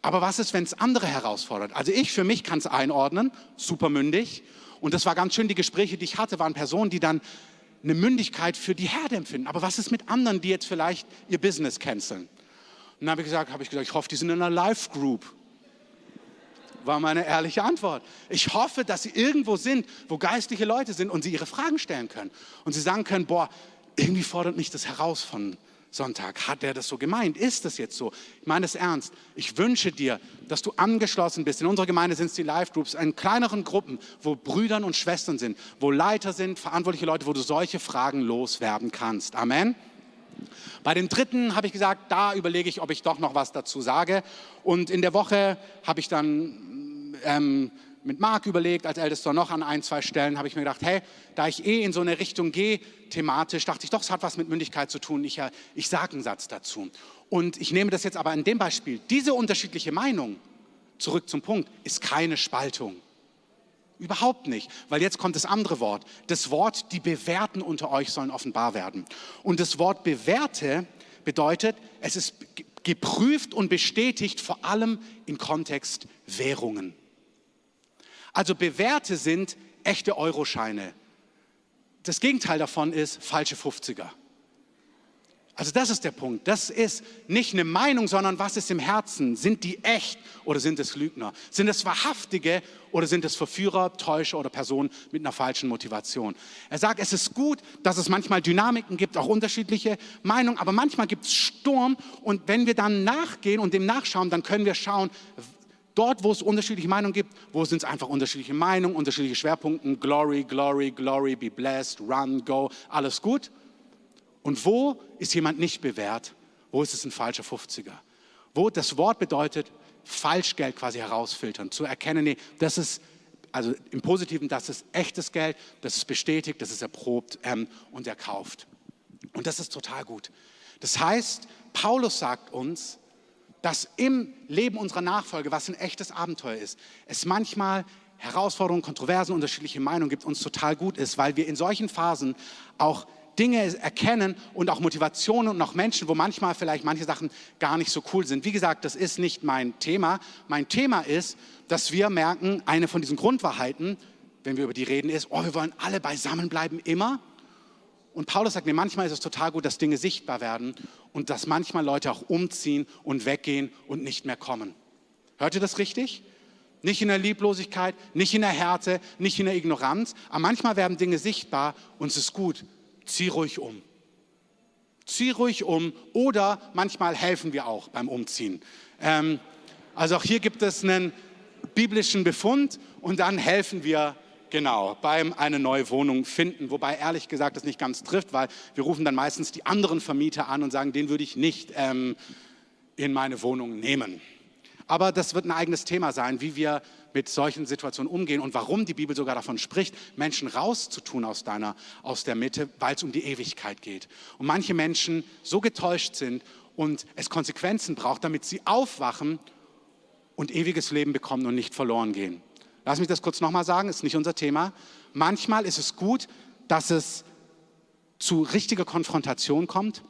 Aber was ist, wenn es andere herausfordert? Also ich für mich kann es einordnen, super mündig. Und das war ganz schön, die Gespräche, die ich hatte, waren Personen, die dann eine Mündigkeit für die Herde empfinden. Aber was ist mit anderen, die jetzt vielleicht ihr Business canceln? Und dann habe ich gesagt, habe ich gesagt, ich hoffe, die sind in einer Live-Group. War meine ehrliche Antwort. Ich hoffe, dass sie irgendwo sind, wo geistliche Leute sind und sie ihre Fragen stellen können. Und sie sagen können, boah, irgendwie fordert mich das heraus von Sonntag. Hat er das so gemeint? Ist das jetzt so? Ich meine es ernst. Ich wünsche dir, dass du angeschlossen bist. In unserer Gemeinde sind es die Live-Groups, in kleineren Gruppen, wo Brüdern und Schwestern sind, wo Leiter sind, verantwortliche Leute, wo du solche Fragen loswerden kannst. Amen. Bei dem dritten habe ich gesagt, da überlege ich, ob ich doch noch was dazu sage. Und in der Woche habe ich dann ähm, mit Marc überlegt, als Ältester noch an ein, zwei Stellen, habe ich mir gedacht, hey, da ich eh in so eine Richtung gehe, thematisch, dachte ich doch, es hat was mit Mündigkeit zu tun. Ich, ich sage einen Satz dazu. Und ich nehme das jetzt aber in dem Beispiel. Diese unterschiedliche Meinung, zurück zum Punkt, ist keine Spaltung. Überhaupt nicht, weil jetzt kommt das andere Wort. Das Wort, die Bewährten unter euch sollen offenbar werden. Und das Wort Bewährte bedeutet, es ist geprüft und bestätigt, vor allem im Kontext Währungen. Also bewährte sind echte Euroscheine. Das Gegenteil davon ist falsche 50er. Also das ist der Punkt. Das ist nicht eine Meinung, sondern was ist im Herzen? Sind die echt oder sind es Lügner? Sind es Wahrhaftige oder sind es Verführer, Täuscher oder Personen mit einer falschen Motivation? Er sagt, es ist gut, dass es manchmal Dynamiken gibt, auch unterschiedliche Meinungen, aber manchmal gibt es Sturm und wenn wir dann nachgehen und dem nachschauen, dann können wir schauen, Dort, wo es unterschiedliche Meinungen gibt, wo sind es einfach unterschiedliche Meinungen, unterschiedliche Schwerpunkte, Glory, Glory, Glory, be blessed, run, go, alles gut. Und wo ist jemand nicht bewährt? Wo ist es ein falscher 50er? Wo das Wort bedeutet, Falschgeld quasi herausfiltern, zu erkennen, nee, das ist, also im Positiven, das ist echtes Geld, das ist bestätigt, das ist erprobt ähm, und erkauft. Und das ist total gut. Das heißt, Paulus sagt uns, dass im Leben unserer Nachfolge, was ein echtes Abenteuer ist, es manchmal Herausforderungen, Kontroversen, unterschiedliche Meinungen gibt, uns total gut ist, weil wir in solchen Phasen auch Dinge erkennen und auch Motivationen und auch Menschen, wo manchmal vielleicht manche Sachen gar nicht so cool sind. Wie gesagt, das ist nicht mein Thema. Mein Thema ist, dass wir merken, eine von diesen Grundwahrheiten, wenn wir über die reden, ist, oh, wir wollen alle beisammen bleiben immer. Und Paulus sagt mir, manchmal ist es total gut, dass Dinge sichtbar werden und dass manchmal Leute auch umziehen und weggehen und nicht mehr kommen. Hört ihr das richtig? Nicht in der Lieblosigkeit, nicht in der Härte, nicht in der Ignoranz, aber manchmal werden Dinge sichtbar und es ist gut. Zieh ruhig um. Zieh ruhig um oder manchmal helfen wir auch beim Umziehen. Ähm, also auch hier gibt es einen biblischen Befund und dann helfen wir Genau, beim eine neue Wohnung finden. Wobei ehrlich gesagt das nicht ganz trifft, weil wir rufen dann meistens die anderen Vermieter an und sagen, den würde ich nicht ähm, in meine Wohnung nehmen. Aber das wird ein eigenes Thema sein, wie wir mit solchen Situationen umgehen und warum die Bibel sogar davon spricht, Menschen rauszutun aus deiner, aus der Mitte, weil es um die Ewigkeit geht. Und manche Menschen so getäuscht sind und es Konsequenzen braucht, damit sie aufwachen und ewiges Leben bekommen und nicht verloren gehen. Lass mich das kurz nochmal sagen, ist nicht unser Thema. Manchmal ist es gut, dass es zu richtiger Konfrontation kommt.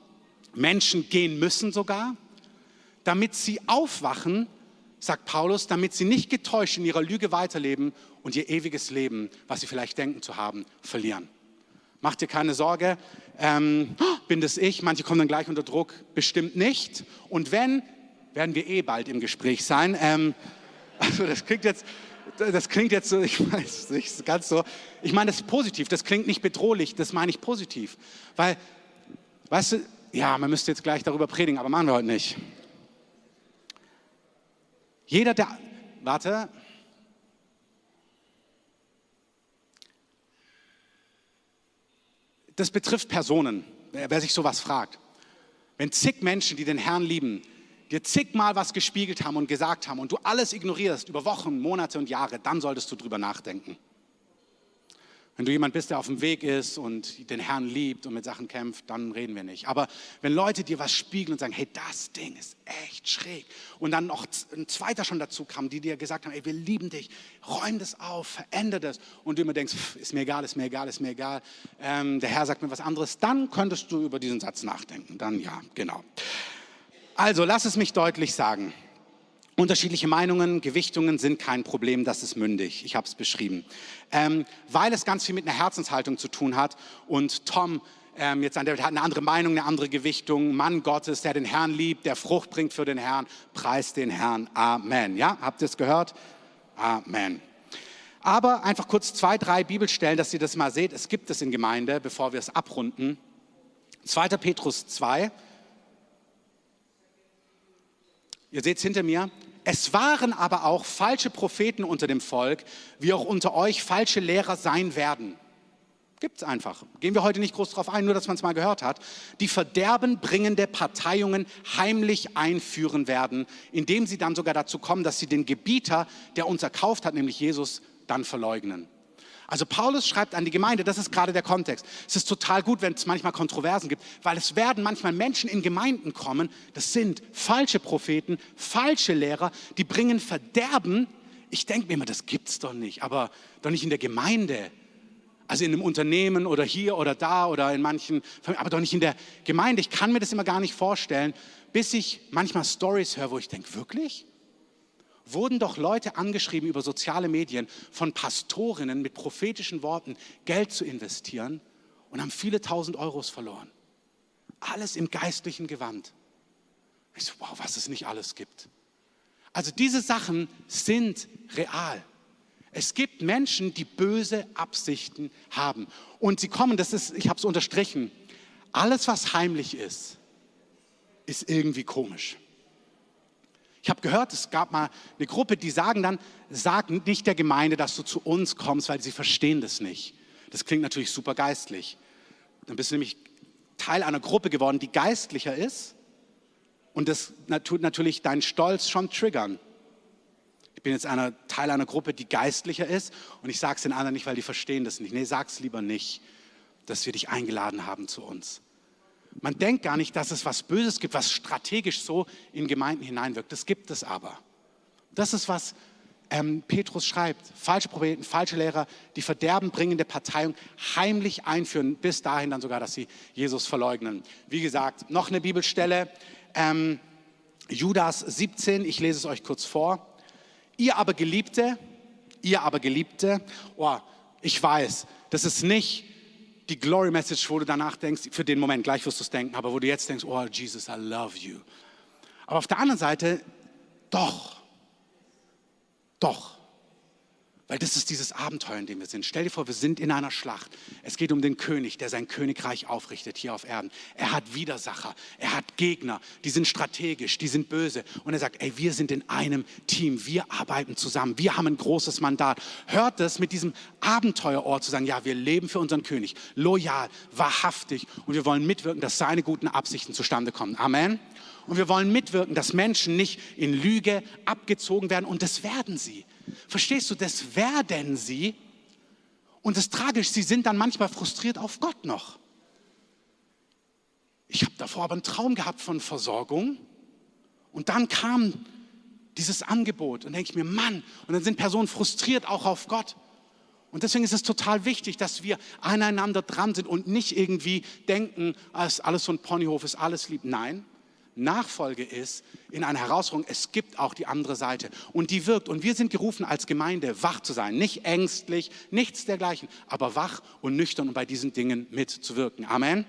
Menschen gehen müssen sogar, damit sie aufwachen, sagt Paulus, damit sie nicht getäuscht in ihrer Lüge weiterleben und ihr ewiges Leben, was sie vielleicht denken zu haben, verlieren. Mach dir keine Sorge, ähm, bin das ich, manche kommen dann gleich unter Druck, bestimmt nicht. Und wenn, werden wir eh bald im Gespräch sein. Ähm, also das klingt jetzt, das klingt jetzt so, ich weiß nicht ganz so. Ich meine das ist positiv, das klingt nicht bedrohlich, das meine ich positiv. Weil, weißt du, ja, man müsste jetzt gleich darüber predigen, aber machen wir heute nicht. Jeder, der, warte, das betrifft Personen, wer sich sowas fragt. Wenn zig Menschen, die den Herrn lieben, dir zigmal was gespiegelt haben und gesagt haben und du alles ignorierst über Wochen, Monate und Jahre, dann solltest du drüber nachdenken. Wenn du jemand bist, der auf dem Weg ist und den Herrn liebt und mit Sachen kämpft, dann reden wir nicht. Aber wenn Leute dir was spiegeln und sagen, hey, das Ding ist echt schräg und dann noch ein zweiter schon dazu kam, die dir gesagt haben, ey, wir lieben dich, räum das auf, verändere das und du immer denkst, pff, ist mir egal, ist mir egal, ist mir egal, ähm, der Herr sagt mir was anderes, dann könntest du über diesen Satz nachdenken. Dann ja, genau. Also, lass es mich deutlich sagen. Unterschiedliche Meinungen, Gewichtungen sind kein Problem, das ist mündig. Ich habe es beschrieben. Ähm, weil es ganz viel mit einer Herzenshaltung zu tun hat und Tom ähm, jetzt an der hat eine andere Meinung, eine andere Gewichtung. Mann Gottes, der den Herrn liebt, der Frucht bringt für den Herrn, preist den Herrn. Amen. Ja, habt ihr es gehört? Amen. Aber einfach kurz zwei, drei Bibelstellen, dass ihr das mal seht. Es gibt es in Gemeinde, bevor wir es abrunden. 2. Petrus 2, ihr seht es hinter mir, es waren aber auch falsche Propheten unter dem Volk, wie auch unter euch falsche Lehrer sein werden. Gibt es einfach. Gehen wir heute nicht groß drauf ein, nur dass man es mal gehört hat. Die verderbenbringende Parteiungen heimlich einführen werden, indem sie dann sogar dazu kommen, dass sie den Gebieter, der uns erkauft hat, nämlich Jesus, dann verleugnen. Also Paulus schreibt an die Gemeinde, das ist gerade der Kontext. Es ist total gut, wenn es manchmal Kontroversen gibt, weil es werden manchmal Menschen in Gemeinden kommen, das sind falsche Propheten, falsche Lehrer, die bringen Verderben. Ich denke mir immer, das gibt es doch nicht, aber doch nicht in der Gemeinde. Also in einem Unternehmen oder hier oder da oder in manchen, aber doch nicht in der Gemeinde. Ich kann mir das immer gar nicht vorstellen, bis ich manchmal Stories höre, wo ich denke, wirklich? Wurden doch Leute angeschrieben über soziale Medien von Pastorinnen mit prophetischen Worten, Geld zu investieren und haben viele tausend Euros verloren. Alles im geistlichen Gewand. Ich so, wow, was es nicht alles gibt. Also diese Sachen sind real. Es gibt Menschen, die böse Absichten haben. Und sie kommen, das ist, ich habe es unterstrichen, alles, was heimlich ist, ist irgendwie komisch. Ich habe gehört, es gab mal eine Gruppe, die sagen dann, sag nicht der Gemeinde, dass du zu uns kommst, weil sie verstehen das nicht. Das klingt natürlich super geistlich. Dann bist du nämlich Teil einer Gruppe geworden, die geistlicher ist und das tut natürlich deinen Stolz schon triggern. Ich bin jetzt einer, Teil einer Gruppe, die geistlicher ist und ich sage es den anderen nicht, weil die verstehen das nicht. Nee, sag es lieber nicht, dass wir dich eingeladen haben zu uns. Man denkt gar nicht, dass es was Böses gibt, was strategisch so in Gemeinden hineinwirkt. Das gibt es aber. Das ist, was ähm, Petrus schreibt. Falsche Propheten, falsche Lehrer, die verderbenbringende Parteiung heimlich einführen, bis dahin dann sogar, dass sie Jesus verleugnen. Wie gesagt, noch eine Bibelstelle, ähm, Judas 17, ich lese es euch kurz vor. Ihr aber Geliebte, ihr aber Geliebte, oh, ich weiß, das ist nicht die Glory Message, wo du danach denkst, für den Moment, gleich wirst du es denken, aber wo du jetzt denkst, oh Jesus, I love you. Aber auf der anderen Seite, doch, doch. Weil das ist dieses Abenteuer, in dem wir sind. Stell dir vor, wir sind in einer Schlacht. Es geht um den König, der sein Königreich aufrichtet hier auf Erden. Er hat Widersacher, er hat Gegner, die sind strategisch, die sind böse. Und er sagt, ey, wir sind in einem Team, wir arbeiten zusammen, wir haben ein großes Mandat. Hört es mit diesem Abenteuerort zu sagen, ja, wir leben für unseren König, loyal, wahrhaftig und wir wollen mitwirken, dass seine guten Absichten zustande kommen. Amen. Und wir wollen mitwirken, dass Menschen nicht in Lüge abgezogen werden und das werden sie. Verstehst du, das werden sie. Und das Tragische, sie sind dann manchmal frustriert auf Gott noch. Ich habe davor aber einen Traum gehabt von Versorgung. Und dann kam dieses Angebot und denke ich mir, Mann, und dann sind Personen frustriert auch auf Gott. Und deswegen ist es total wichtig, dass wir aneinander dran sind und nicht irgendwie denken, alles so ein Ponyhof ist alles lieb. Nein, Nachfolge ist in einer Herausforderung, es gibt auch die andere Seite und die wirkt. Und wir sind gerufen als Gemeinde, wach zu sein, nicht ängstlich, nichts dergleichen, aber wach und nüchtern und bei diesen Dingen mitzuwirken. Amen.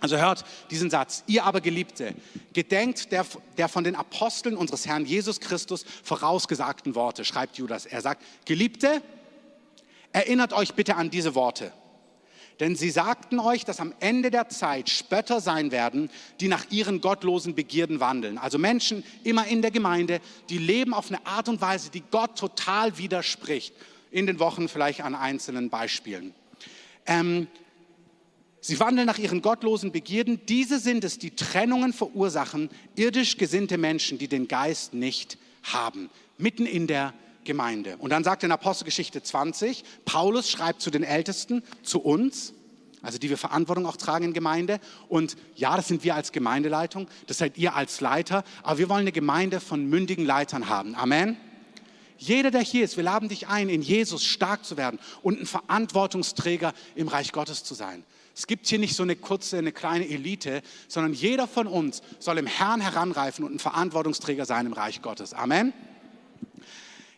Also hört diesen Satz, ihr aber Geliebte, gedenkt der, der von den Aposteln unseres Herrn Jesus Christus vorausgesagten Worte, schreibt Judas. Er sagt, Geliebte, erinnert euch bitte an diese Worte. Denn sie sagten euch, dass am Ende der Zeit Spötter sein werden, die nach ihren gottlosen Begierden wandeln. Also Menschen immer in der Gemeinde, die leben auf eine Art und Weise, die Gott total widerspricht. In den Wochen vielleicht an einzelnen Beispielen. Ähm, sie wandeln nach ihren gottlosen Begierden. Diese sind es, die Trennungen verursachen, irdisch gesinnte Menschen, die den Geist nicht haben. Mitten in der Gemeinde. Und dann sagt in Apostelgeschichte 20, Paulus schreibt zu den Ältesten, zu uns, also die wir Verantwortung auch tragen in Gemeinde. Und ja, das sind wir als Gemeindeleitung, das seid ihr als Leiter, aber wir wollen eine Gemeinde von mündigen Leitern haben. Amen. Jeder, der hier ist, wir laden dich ein, in Jesus stark zu werden und ein Verantwortungsträger im Reich Gottes zu sein. Es gibt hier nicht so eine kurze, eine kleine Elite, sondern jeder von uns soll im Herrn heranreifen und ein Verantwortungsträger sein im Reich Gottes. Amen.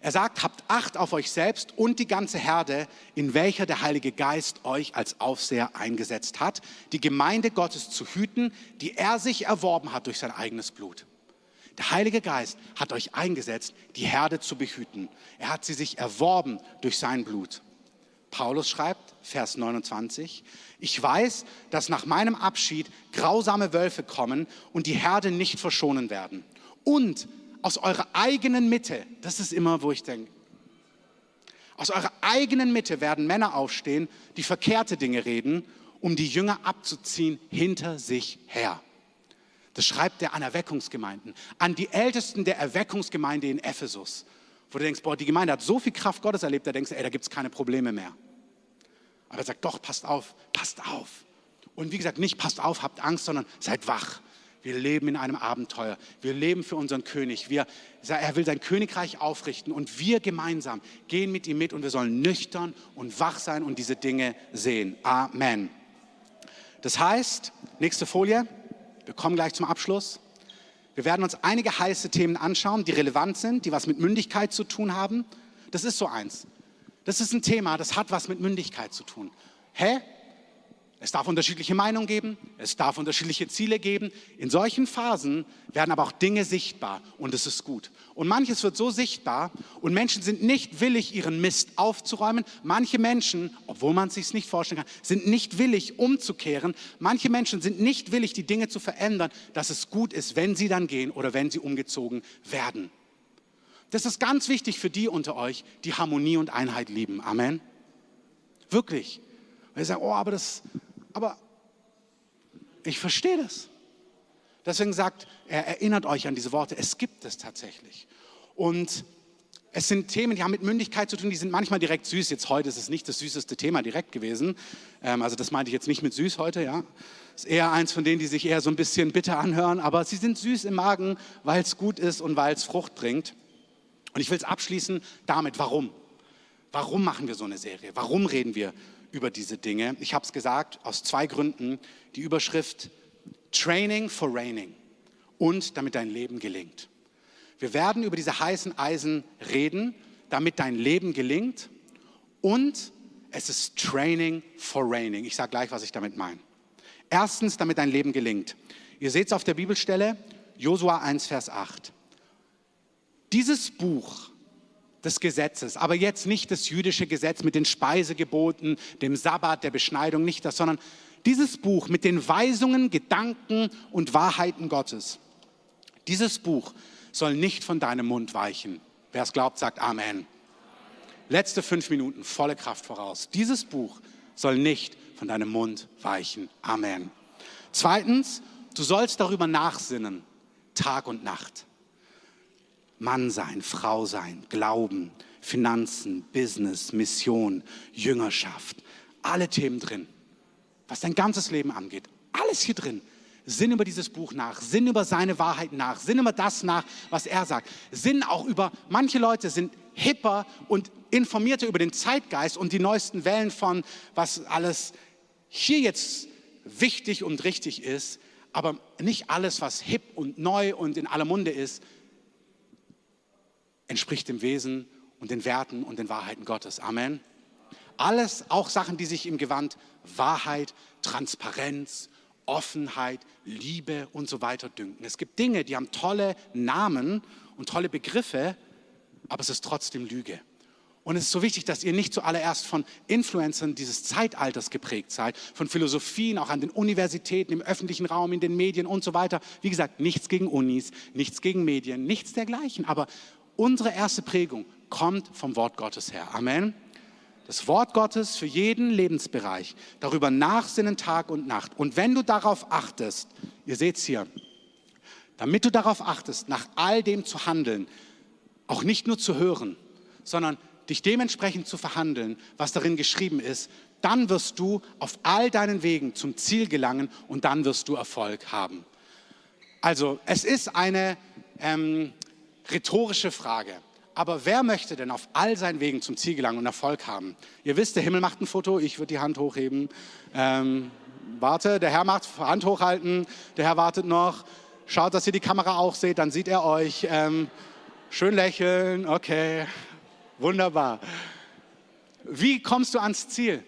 Er sagt, habt Acht auf euch selbst und die ganze Herde, in welcher der Heilige Geist euch als Aufseher eingesetzt hat, die Gemeinde Gottes zu hüten, die er sich erworben hat durch sein eigenes Blut. Der Heilige Geist hat euch eingesetzt, die Herde zu behüten. Er hat sie sich erworben durch sein Blut. Paulus schreibt, Vers 29, ich weiß, dass nach meinem Abschied grausame Wölfe kommen und die Herde nicht verschonen werden. Und aus eurer eigenen Mitte, das ist immer, wo ich denke, aus eurer eigenen Mitte werden Männer aufstehen, die verkehrte Dinge reden, um die Jünger abzuziehen hinter sich her. Das schreibt er an Erweckungsgemeinden, an die Ältesten der Erweckungsgemeinde in Ephesus, wo du denkst, boah, die Gemeinde hat so viel Kraft Gottes erlebt, da denkst du, ey, da gibt es keine Probleme mehr. Aber er sagt, doch, passt auf, passt auf. Und wie gesagt, nicht passt auf, habt Angst, sondern seid wach. Wir leben in einem Abenteuer. Wir leben für unseren König. Wir, er will sein Königreich aufrichten und wir gemeinsam gehen mit ihm mit und wir sollen nüchtern und wach sein und diese Dinge sehen. Amen. Das heißt, nächste Folie, wir kommen gleich zum Abschluss. Wir werden uns einige heiße Themen anschauen, die relevant sind, die was mit Mündigkeit zu tun haben. Das ist so eins. Das ist ein Thema, das hat was mit Mündigkeit zu tun. Hä? Es darf unterschiedliche Meinungen geben, es darf unterschiedliche Ziele geben. In solchen Phasen werden aber auch Dinge sichtbar und es ist gut. Und manches wird so sichtbar und Menschen sind nicht willig, ihren Mist aufzuräumen. Manche Menschen, obwohl man es sich nicht vorstellen kann, sind nicht willig, umzukehren. Manche Menschen sind nicht willig, die Dinge zu verändern, dass es gut ist, wenn sie dann gehen oder wenn sie umgezogen werden. Das ist ganz wichtig für die unter euch, die Harmonie und Einheit lieben. Amen. Wirklich. Weil ihr sagt, oh, aber das, aber ich verstehe das. Deswegen sagt er, erinnert euch an diese Worte, es gibt es tatsächlich. Und es sind Themen, die haben mit Mündigkeit zu tun, die sind manchmal direkt süß. Jetzt heute ist es nicht das süßeste Thema direkt gewesen. Ähm, also das meinte ich jetzt nicht mit süß heute, ja. Ist eher eins von denen, die sich eher so ein bisschen bitter anhören, aber sie sind süß im Magen, weil es gut ist und weil es Frucht bringt. Und ich will es abschließen damit, warum? Warum machen wir so eine Serie? Warum reden wir über diese Dinge. Ich habe es gesagt, aus zwei Gründen. Die Überschrift Training for Raining und damit dein Leben gelingt. Wir werden über diese heißen Eisen reden, damit dein Leben gelingt und es ist Training for Raining. Ich sage gleich, was ich damit meine. Erstens, damit dein Leben gelingt. Ihr seht es auf der Bibelstelle, Josua 1, Vers 8. Dieses Buch des Gesetzes, aber jetzt nicht das jüdische Gesetz mit den Speisegeboten, dem Sabbat, der Beschneidung, nicht das, sondern dieses Buch mit den Weisungen, Gedanken und Wahrheiten Gottes. Dieses Buch soll nicht von deinem Mund weichen. Wer es glaubt, sagt Amen. Letzte fünf Minuten, volle Kraft voraus. Dieses Buch soll nicht von deinem Mund weichen. Amen. Zweitens, du sollst darüber nachsinnen, Tag und Nacht. Mann sein, Frau sein, Glauben, Finanzen, Business, Mission, Jüngerschaft, alle Themen drin. Was dein ganzes Leben angeht, alles hier drin. Sinn über dieses Buch nach, Sinn über seine Wahrheit nach, Sinn über das nach, was er sagt. Sinn auch über, manche Leute sind hipper und informierter über den Zeitgeist und die neuesten Wellen von, was alles hier jetzt wichtig und richtig ist, aber nicht alles, was hip und neu und in aller Munde ist, entspricht dem Wesen und den Werten und den Wahrheiten Gottes. Amen. Alles auch Sachen, die sich im Gewand Wahrheit, Transparenz, Offenheit, Liebe und so weiter dünken. Es gibt Dinge, die haben tolle Namen und tolle Begriffe, aber es ist trotzdem Lüge. Und es ist so wichtig, dass ihr nicht zuallererst von Influencern dieses Zeitalters geprägt seid, von Philosophien, auch an den Universitäten, im öffentlichen Raum, in den Medien und so weiter. Wie gesagt, nichts gegen Unis, nichts gegen Medien, nichts dergleichen. Aber unsere erste Prägung kommt vom Wort Gottes her. Amen. Das Wort Gottes für jeden Lebensbereich. Darüber nachsinnen Tag und Nacht. Und wenn du darauf achtest, ihr seht es hier, damit du darauf achtest, nach all dem zu handeln, auch nicht nur zu hören, sondern dich dementsprechend zu verhandeln, was darin geschrieben ist, dann wirst du auf all deinen Wegen zum Ziel gelangen und dann wirst du Erfolg haben. Also es ist eine ähm, rhetorische Frage. Aber wer möchte denn auf all seinen Wegen zum Ziel gelangen und Erfolg haben? Ihr wisst, der Himmel macht ein Foto, ich würde die Hand hochheben. Ähm, warte, der Herr macht Hand hochhalten, der Herr wartet noch. Schaut, dass ihr die Kamera auch seht, dann sieht er euch. Ähm, schön lächeln, okay, wunderbar. Wie kommst du ans Ziel?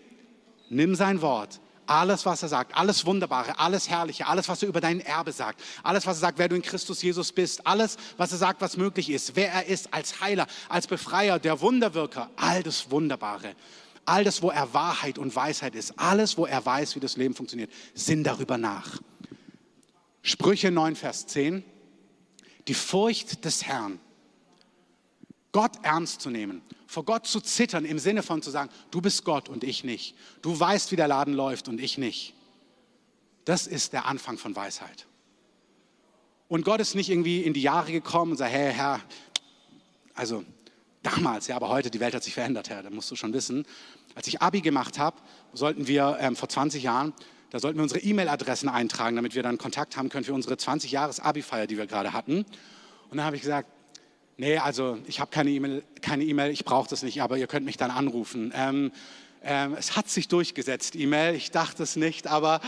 Nimm sein Wort alles, was er sagt, alles Wunderbare, alles Herrliche, alles, was er über dein Erbe sagt, alles, was er sagt, wer du in Christus Jesus bist, alles, was er sagt, was möglich ist, wer er ist als Heiler, als Befreier, der Wunderwirker, all das Wunderbare, all das, wo er Wahrheit und Weisheit ist, alles, wo er weiß, wie das Leben funktioniert, sinn darüber nach. Sprüche 9, Vers 10. die Furcht des Herrn. Gott ernst zu nehmen, vor Gott zu zittern im Sinne von zu sagen, du bist Gott und ich nicht. Du weißt, wie der Laden läuft und ich nicht. Das ist der Anfang von Weisheit. Und Gott ist nicht irgendwie in die Jahre gekommen und sagt, hey Herr, also damals, ja, aber heute, die Welt hat sich verändert, Herr, da musst du schon wissen. Als ich Abi gemacht habe, sollten wir ähm, vor 20 Jahren, da sollten wir unsere E-Mail-Adressen eintragen, damit wir dann Kontakt haben können für unsere 20-Jahres-Abi-Feier, die wir gerade hatten. Und dann habe ich gesagt, nee, also ich habe keine E-Mail, keine E-Mail, ich brauche das nicht, aber ihr könnt mich dann anrufen. Ähm, ähm, es hat sich durchgesetzt, E-Mail, ich dachte es nicht, aber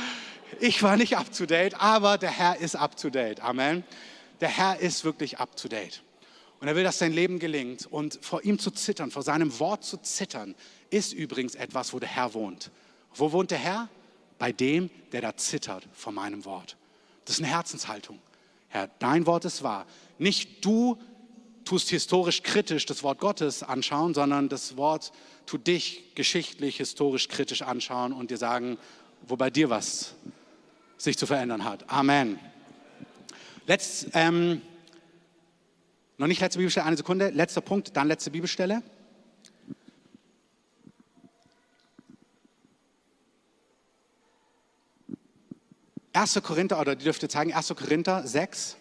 ich war nicht up to date, aber der Herr ist up to date. Amen. Der Herr ist wirklich up to date. Und er will, dass dein Leben gelingt. Und vor ihm zu zittern, vor seinem Wort zu zittern, ist übrigens etwas, wo der Herr wohnt. Wo wohnt der Herr? Bei dem, der da zittert vor meinem Wort. Das ist eine Herzenshaltung. Herr, dein Wort ist wahr. Nicht du tust historisch kritisch das Wort Gottes anschauen, sondern das Wort tut dich geschichtlich, historisch kritisch anschauen und dir sagen, wo bei dir was sich zu verändern hat. Amen. Letzt, ähm, noch nicht letzte Bibelstelle, eine Sekunde. Letzter Punkt, dann letzte Bibelstelle. Erste Korinther, oder die dürft ihr zeigen, 1. Korinther 6.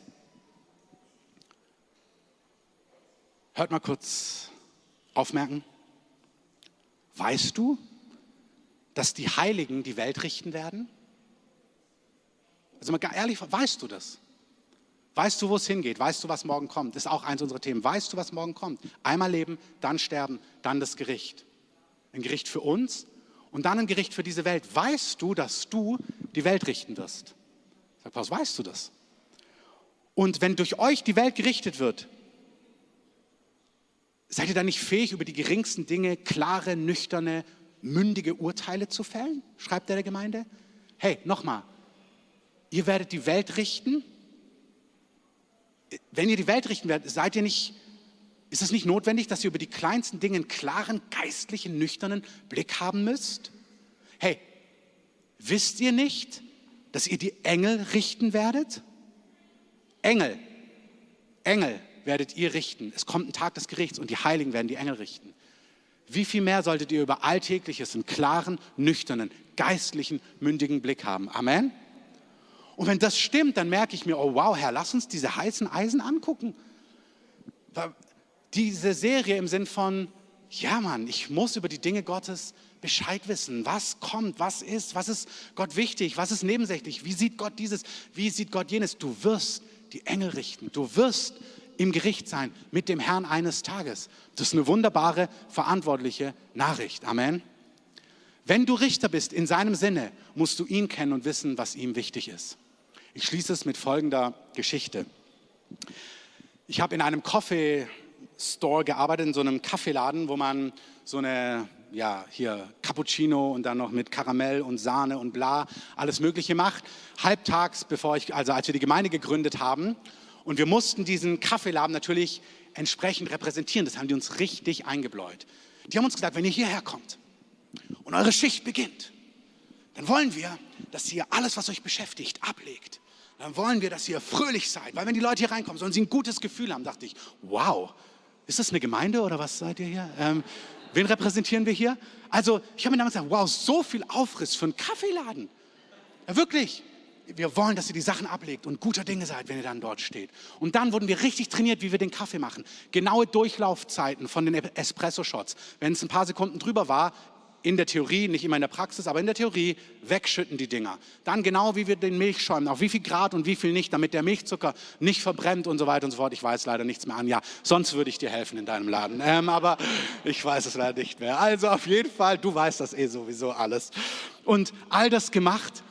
Hört mal kurz aufmerken. Weißt du, dass die Heiligen die Welt richten werden? Also mal ehrlich, weißt du das? Weißt du, wo es hingeht? Weißt du, was morgen kommt? Das ist auch eins unserer Themen. Weißt du, was morgen kommt? Einmal leben, dann sterben, dann das Gericht. Ein Gericht für uns und dann ein Gericht für diese Welt. Weißt du, dass du die Welt richten wirst? Sag Paulus, weißt du das? Und wenn durch euch die Welt gerichtet wird, seid ihr dann nicht fähig, über die geringsten Dinge klare, nüchterne, mündige Urteile zu fällen? Schreibt er der Gemeinde. Hey, nochmal, ihr werdet die Welt richten. Wenn ihr die Welt richten werdet, seid ihr nicht, ist es nicht notwendig, dass ihr über die kleinsten Dinge einen klaren, geistlichen, nüchternen Blick haben müsst? Hey, wisst ihr nicht, dass ihr die Engel richten werdet? Engel, Engel werdet ihr richten. Es kommt ein Tag des Gerichts und die Heiligen werden die Engel richten. Wie viel mehr solltet ihr über Alltägliches einen klaren, nüchternen, geistlichen, mündigen Blick haben? Amen. Und wenn das stimmt, dann merke ich mir, oh wow, Herr, lass uns diese heißen Eisen angucken. Diese Serie im Sinn von, ja Mann, ich muss über die Dinge Gottes Bescheid wissen. Was kommt, was ist, was ist Gott wichtig, was ist nebensächlich, wie sieht Gott dieses, wie sieht Gott jenes. Du wirst die Engel richten, du wirst im Gericht sein mit dem Herrn eines Tages. Das ist eine wunderbare, verantwortliche Nachricht. Amen. Wenn du Richter bist in seinem Sinne, musst du ihn kennen und wissen, was ihm wichtig ist. Ich schließe es mit folgender Geschichte. Ich habe in einem Coffee Store gearbeitet, in so einem Kaffeeladen, wo man so eine, ja, hier Cappuccino und dann noch mit Karamell und Sahne und bla, alles Mögliche macht. Halbtags, bevor ich, also als wir die Gemeinde gegründet haben. Und wir mussten diesen Kaffeeladen natürlich entsprechend repräsentieren. Das haben die uns richtig eingebläut. Die haben uns gesagt, wenn ihr hierher kommt und eure Schicht beginnt, dann wollen wir, dass ihr alles, was euch beschäftigt, ablegt. Dann wollen wir, dass ihr fröhlich seid, weil wenn die Leute hier reinkommen, sollen sie ein gutes Gefühl haben. Dachte ich, wow, ist das eine Gemeinde oder was seid ihr hier? Ähm, wen repräsentieren wir hier? Also ich habe mir damals gesagt, wow, so viel Aufriss für einen Kaffeeladen. Ja, wirklich. Wir wollen, dass ihr die Sachen ablegt und guter Dinge seid, wenn ihr dann dort steht. Und dann wurden wir richtig trainiert, wie wir den Kaffee machen. Genaue Durchlaufzeiten von den Espresso-Shots. Wenn es ein paar Sekunden drüber war, in der Theorie, nicht immer in der Praxis, aber in der Theorie wegschütten die Dinger. Dann genau, wie wir den Milch schäumen, auf wie viel Grad und wie viel nicht, damit der Milchzucker nicht verbrennt und so weiter und so fort. Ich weiß leider nichts mehr an. Ja, sonst würde ich dir helfen in deinem Laden. Ähm, aber ich weiß es leider nicht mehr. Also auf jeden Fall, du weißt das eh sowieso alles. Und all das gemacht.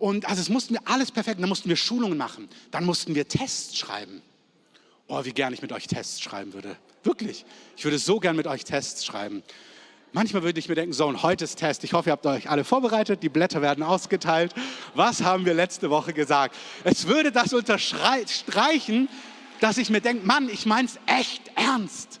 Und also es mussten wir alles perfekt. Dann mussten wir Schulungen machen. Dann mussten wir Tests schreiben. Oh, wie gern ich mit euch Tests schreiben würde. Wirklich. Ich würde so gern mit euch Tests schreiben. Manchmal würde ich mir denken, so, und heute ist Test. Ich hoffe, ihr habt euch alle vorbereitet. Die Blätter werden ausgeteilt. Was haben wir letzte Woche gesagt? Es würde das unterstreichen, dass ich mir denke, Mann, ich meine es echt ernst.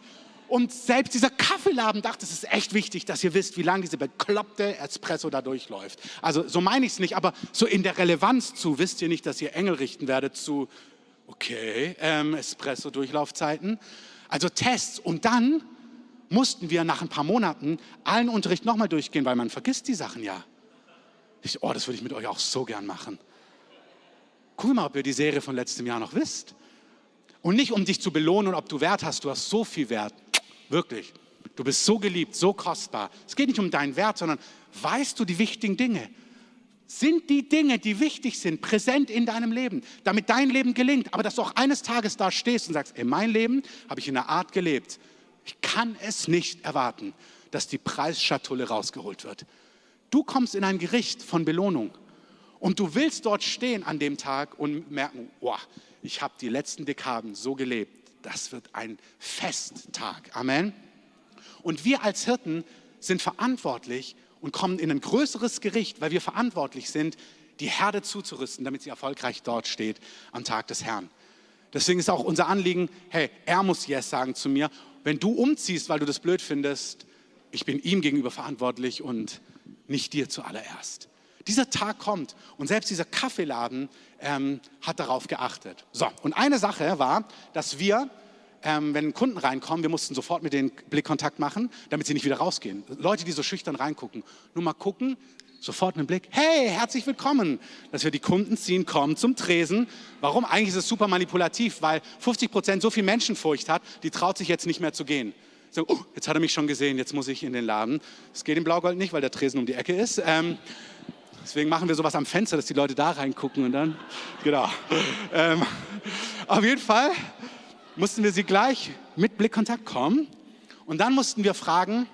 Und selbst dieser Kaffeeladen dachte, es ist echt wichtig, dass ihr wisst, wie lange diese bekloppte Espresso da durchläuft. Also so meine ich es nicht, aber so in der Relevanz zu, wisst ihr nicht, dass ihr Engel richten werdet zu Okay, ähm, Espresso-Durchlaufzeiten. Also Tests. Und dann mussten wir nach ein paar Monaten allen Unterricht nochmal durchgehen, weil man vergisst die Sachen ja. Ich, oh, das würde ich mit euch auch so gern machen. Guck mal, ob ihr die Serie von letztem Jahr noch wisst. Und nicht um dich zu belohnen und ob du Wert hast. Du hast so viel Wert. Wirklich. Du bist so geliebt, so kostbar. Es geht nicht um deinen Wert, sondern weißt du die wichtigen Dinge? Sind die Dinge, die wichtig sind, präsent in deinem Leben, damit dein Leben gelingt, aber dass du auch eines Tages da stehst und sagst, in mein Leben habe ich in einer Art gelebt. Ich kann es nicht erwarten, dass die Preisschatulle rausgeholt wird. Du kommst in ein Gericht von Belohnung und du willst dort stehen an dem Tag und merken, oh, ich habe die letzten Dekaden so gelebt. Das wird ein Festtag. Amen. Und wir als Hirten sind verantwortlich und kommen in ein größeres Gericht, weil wir verantwortlich sind, die Herde zuzurüsten, damit sie erfolgreich dort steht am Tag des Herrn. Deswegen ist auch unser Anliegen, hey, er muss Yes sagen zu mir. Wenn du umziehst, weil du das blöd findest, ich bin ihm gegenüber verantwortlich und nicht dir zuallererst. Dieser Tag kommt und selbst dieser Kaffeeladen ähm, hat darauf geachtet. So, und eine Sache war, dass wir, ähm, wenn Kunden reinkommen, wir mussten sofort mit denen Blickkontakt machen, damit sie nicht wieder rausgehen. Leute, die so schüchtern reingucken, nur mal gucken, sofort einen Blick, hey, herzlich willkommen, dass wir die Kunden ziehen, kommen zum Tresen. Warum? Eigentlich ist es super manipulativ, weil 50 Prozent so viel Menschenfurcht hat, die traut sich jetzt nicht mehr zu gehen. So, oh, jetzt hat er mich schon gesehen, jetzt muss ich in den Laden. Es geht im Blaugold nicht, weil der Tresen um die Ecke ist. Ähm, Deswegen machen wir sowas am Fenster, dass die Leute da reingucken und dann, genau. Ähm, auf jeden Fall mussten wir sie gleich mit Blickkontakt kommen und dann mussten wir fragen,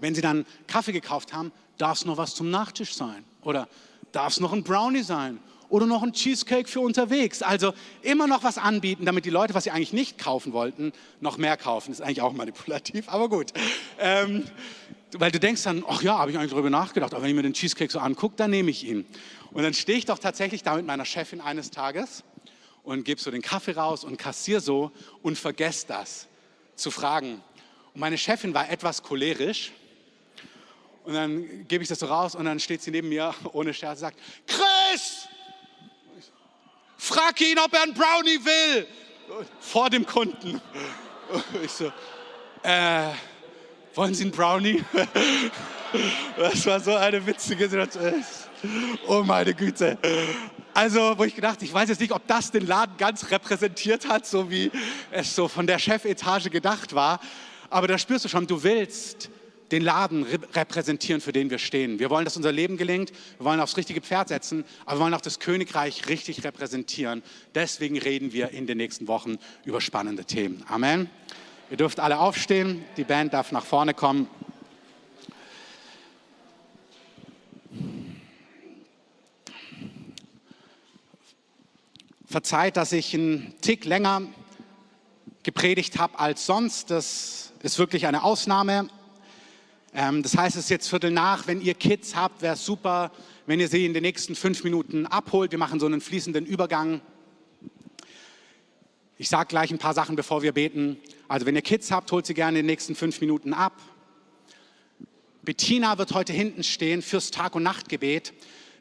wenn sie dann Kaffee gekauft haben, darf es noch was zum Nachtisch sein? Oder darf es noch ein Brownie sein? Oder noch ein Cheesecake für unterwegs? Also immer noch was anbieten, damit die Leute, was sie eigentlich nicht kaufen wollten, noch mehr kaufen. Das ist eigentlich auch manipulativ, aber gut. Ähm, weil du denkst dann, ach ja, habe ich eigentlich darüber nachgedacht, aber wenn ich mir den Cheesecake so angucke, dann nehme ich ihn. Und dann stehe ich doch tatsächlich da mit meiner Chefin eines Tages und gebe so den Kaffee raus und kassiere so und vergesse das zu fragen. Und meine Chefin war etwas cholerisch und dann gebe ich das so raus und dann steht sie neben mir ohne Scherz und sagt, Chris, frag ihn, ob er einen Brownie will. Vor dem Kunden. Und ich so, äh, wollen Sie einen Brownie? Das war so eine witzige Situation. Oh meine Güte. Also, wo ich gedacht, ich weiß jetzt nicht, ob das den Laden ganz repräsentiert hat, so wie es so von der Chefetage gedacht war. Aber da spürst du schon, du willst den Laden repräsentieren, für den wir stehen. Wir wollen, dass unser Leben gelingt. Wir wollen aufs richtige Pferd setzen, aber wir wollen auch das Königreich richtig repräsentieren. Deswegen reden wir in den nächsten Wochen über spannende Themen. Amen. Ihr dürft alle aufstehen, die Band darf nach vorne kommen. Verzeiht, dass ich einen Tick länger gepredigt habe als sonst. Das ist wirklich eine Ausnahme. Ähm, das heißt, es ist jetzt Viertel nach. Wenn ihr Kids habt, wäre es super, wenn ihr sie in den nächsten fünf Minuten abholt. Wir machen so einen fließenden Übergang. Ich sage gleich ein paar Sachen, bevor wir beten. Also wenn ihr Kids habt, holt sie gerne in den nächsten fünf Minuten ab. Bettina wird heute hinten stehen fürs Tag- und Nachtgebet.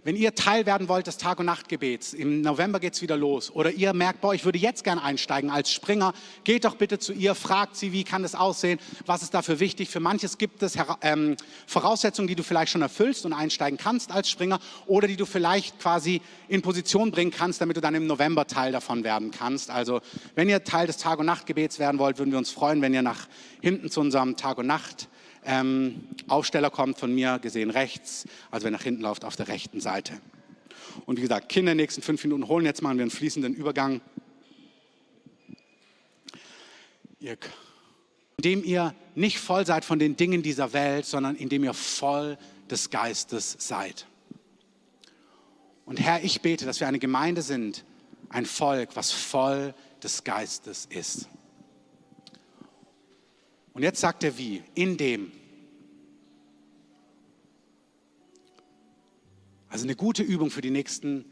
Wenn ihr Teil werden wollt des Tag- und Nachtgebets, im November geht es wieder los, oder ihr merkt, boah, ich würde jetzt gern einsteigen als Springer, geht doch bitte zu ihr, fragt sie, wie kann das aussehen, was ist dafür wichtig. Für manches gibt es ähm, Voraussetzungen, die du vielleicht schon erfüllst und einsteigen kannst als Springer, oder die du vielleicht quasi in Position bringen kannst, damit du dann im November Teil davon werden kannst. Also wenn ihr Teil des Tag- und Nachtgebets werden wollt, würden wir uns freuen, wenn ihr nach hinten zu unserem Tag- und Nacht ähm, Aufsteller kommt von mir gesehen rechts, also wenn nach hinten läuft, auf der rechten Seite. Und wie gesagt, Kinder, nächsten fünf Minuten holen. Jetzt machen wir einen fließenden Übergang. indem ihr nicht voll seid von den Dingen dieser Welt, sondern indem ihr voll des Geistes seid. Und Herr, ich bete, dass wir eine Gemeinde sind, ein Volk, was voll des Geistes ist. Und jetzt sagt er wie, in dem. Also eine gute Übung für die nächsten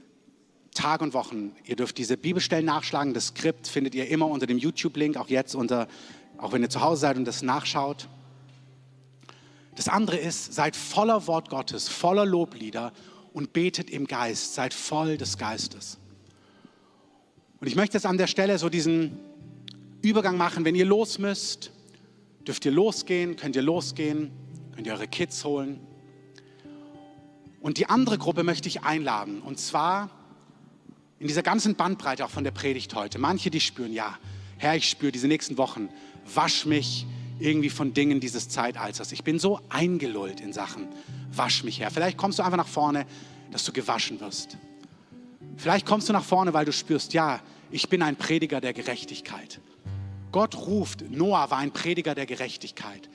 Tage und Wochen. Ihr dürft diese Bibelstellen nachschlagen. Das Skript findet ihr immer unter dem YouTube-Link, auch jetzt unter, auch wenn ihr zu Hause seid und das nachschaut. Das andere ist, seid voller Wort Gottes, voller Loblieder und betet im Geist. Seid voll des Geistes. Und ich möchte jetzt an der Stelle so diesen Übergang machen. Wenn ihr los müsst, dürft ihr losgehen, könnt ihr losgehen, könnt ihr eure Kids holen. Und die andere Gruppe möchte ich einladen. Und zwar in dieser ganzen Bandbreite auch von der Predigt heute. Manche, die spüren, ja, Herr, ich spüre diese nächsten Wochen, wasch mich irgendwie von Dingen dieses Zeitalters. Ich bin so eingelullt in Sachen, wasch mich, Herr. Vielleicht kommst du einfach nach vorne, dass du gewaschen wirst. Vielleicht kommst du nach vorne, weil du spürst, ja, ich bin ein Prediger der Gerechtigkeit. Gott ruft, Noah war ein Prediger der Gerechtigkeit.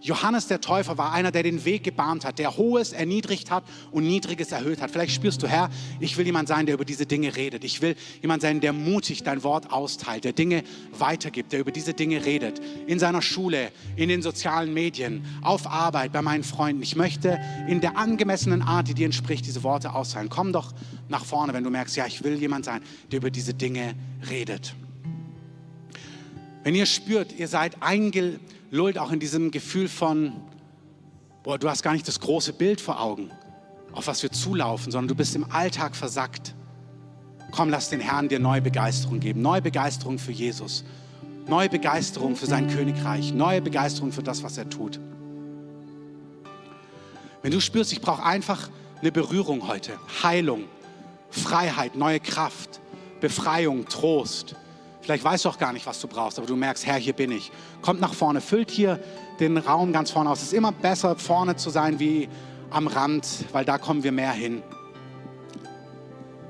Johannes der Täufer war einer, der den Weg gebahnt hat, der Hohes erniedrigt hat und Niedriges erhöht hat. Vielleicht spürst du, Herr, ich will jemand sein, der über diese Dinge redet. Ich will jemand sein, der mutig dein Wort austeilt, der Dinge weitergibt, der über diese Dinge redet. In seiner Schule, in den sozialen Medien, auf Arbeit, bei meinen Freunden. Ich möchte in der angemessenen Art, die dir entspricht, diese Worte austeilen. Komm doch nach vorne, wenn du merkst, ja, ich will jemand sein, der über diese Dinge redet. Wenn ihr spürt, ihr seid eingelullt auch in diesem Gefühl von, boah, du hast gar nicht das große Bild vor Augen, auf was wir zulaufen, sondern du bist im Alltag versackt. Komm, lass den Herrn dir neue Begeisterung geben, neue Begeisterung für Jesus, neue Begeisterung für sein Königreich, neue Begeisterung für das, was er tut. Wenn du spürst, ich brauche einfach eine Berührung heute, Heilung, Freiheit, neue Kraft, Befreiung, Trost, Vielleicht weißt du auch gar nicht, was du brauchst, aber du merkst, Herr, hier bin ich. Kommt nach vorne, füllt hier den Raum ganz vorne aus. Es ist immer besser, vorne zu sein wie am Rand, weil da kommen wir mehr hin.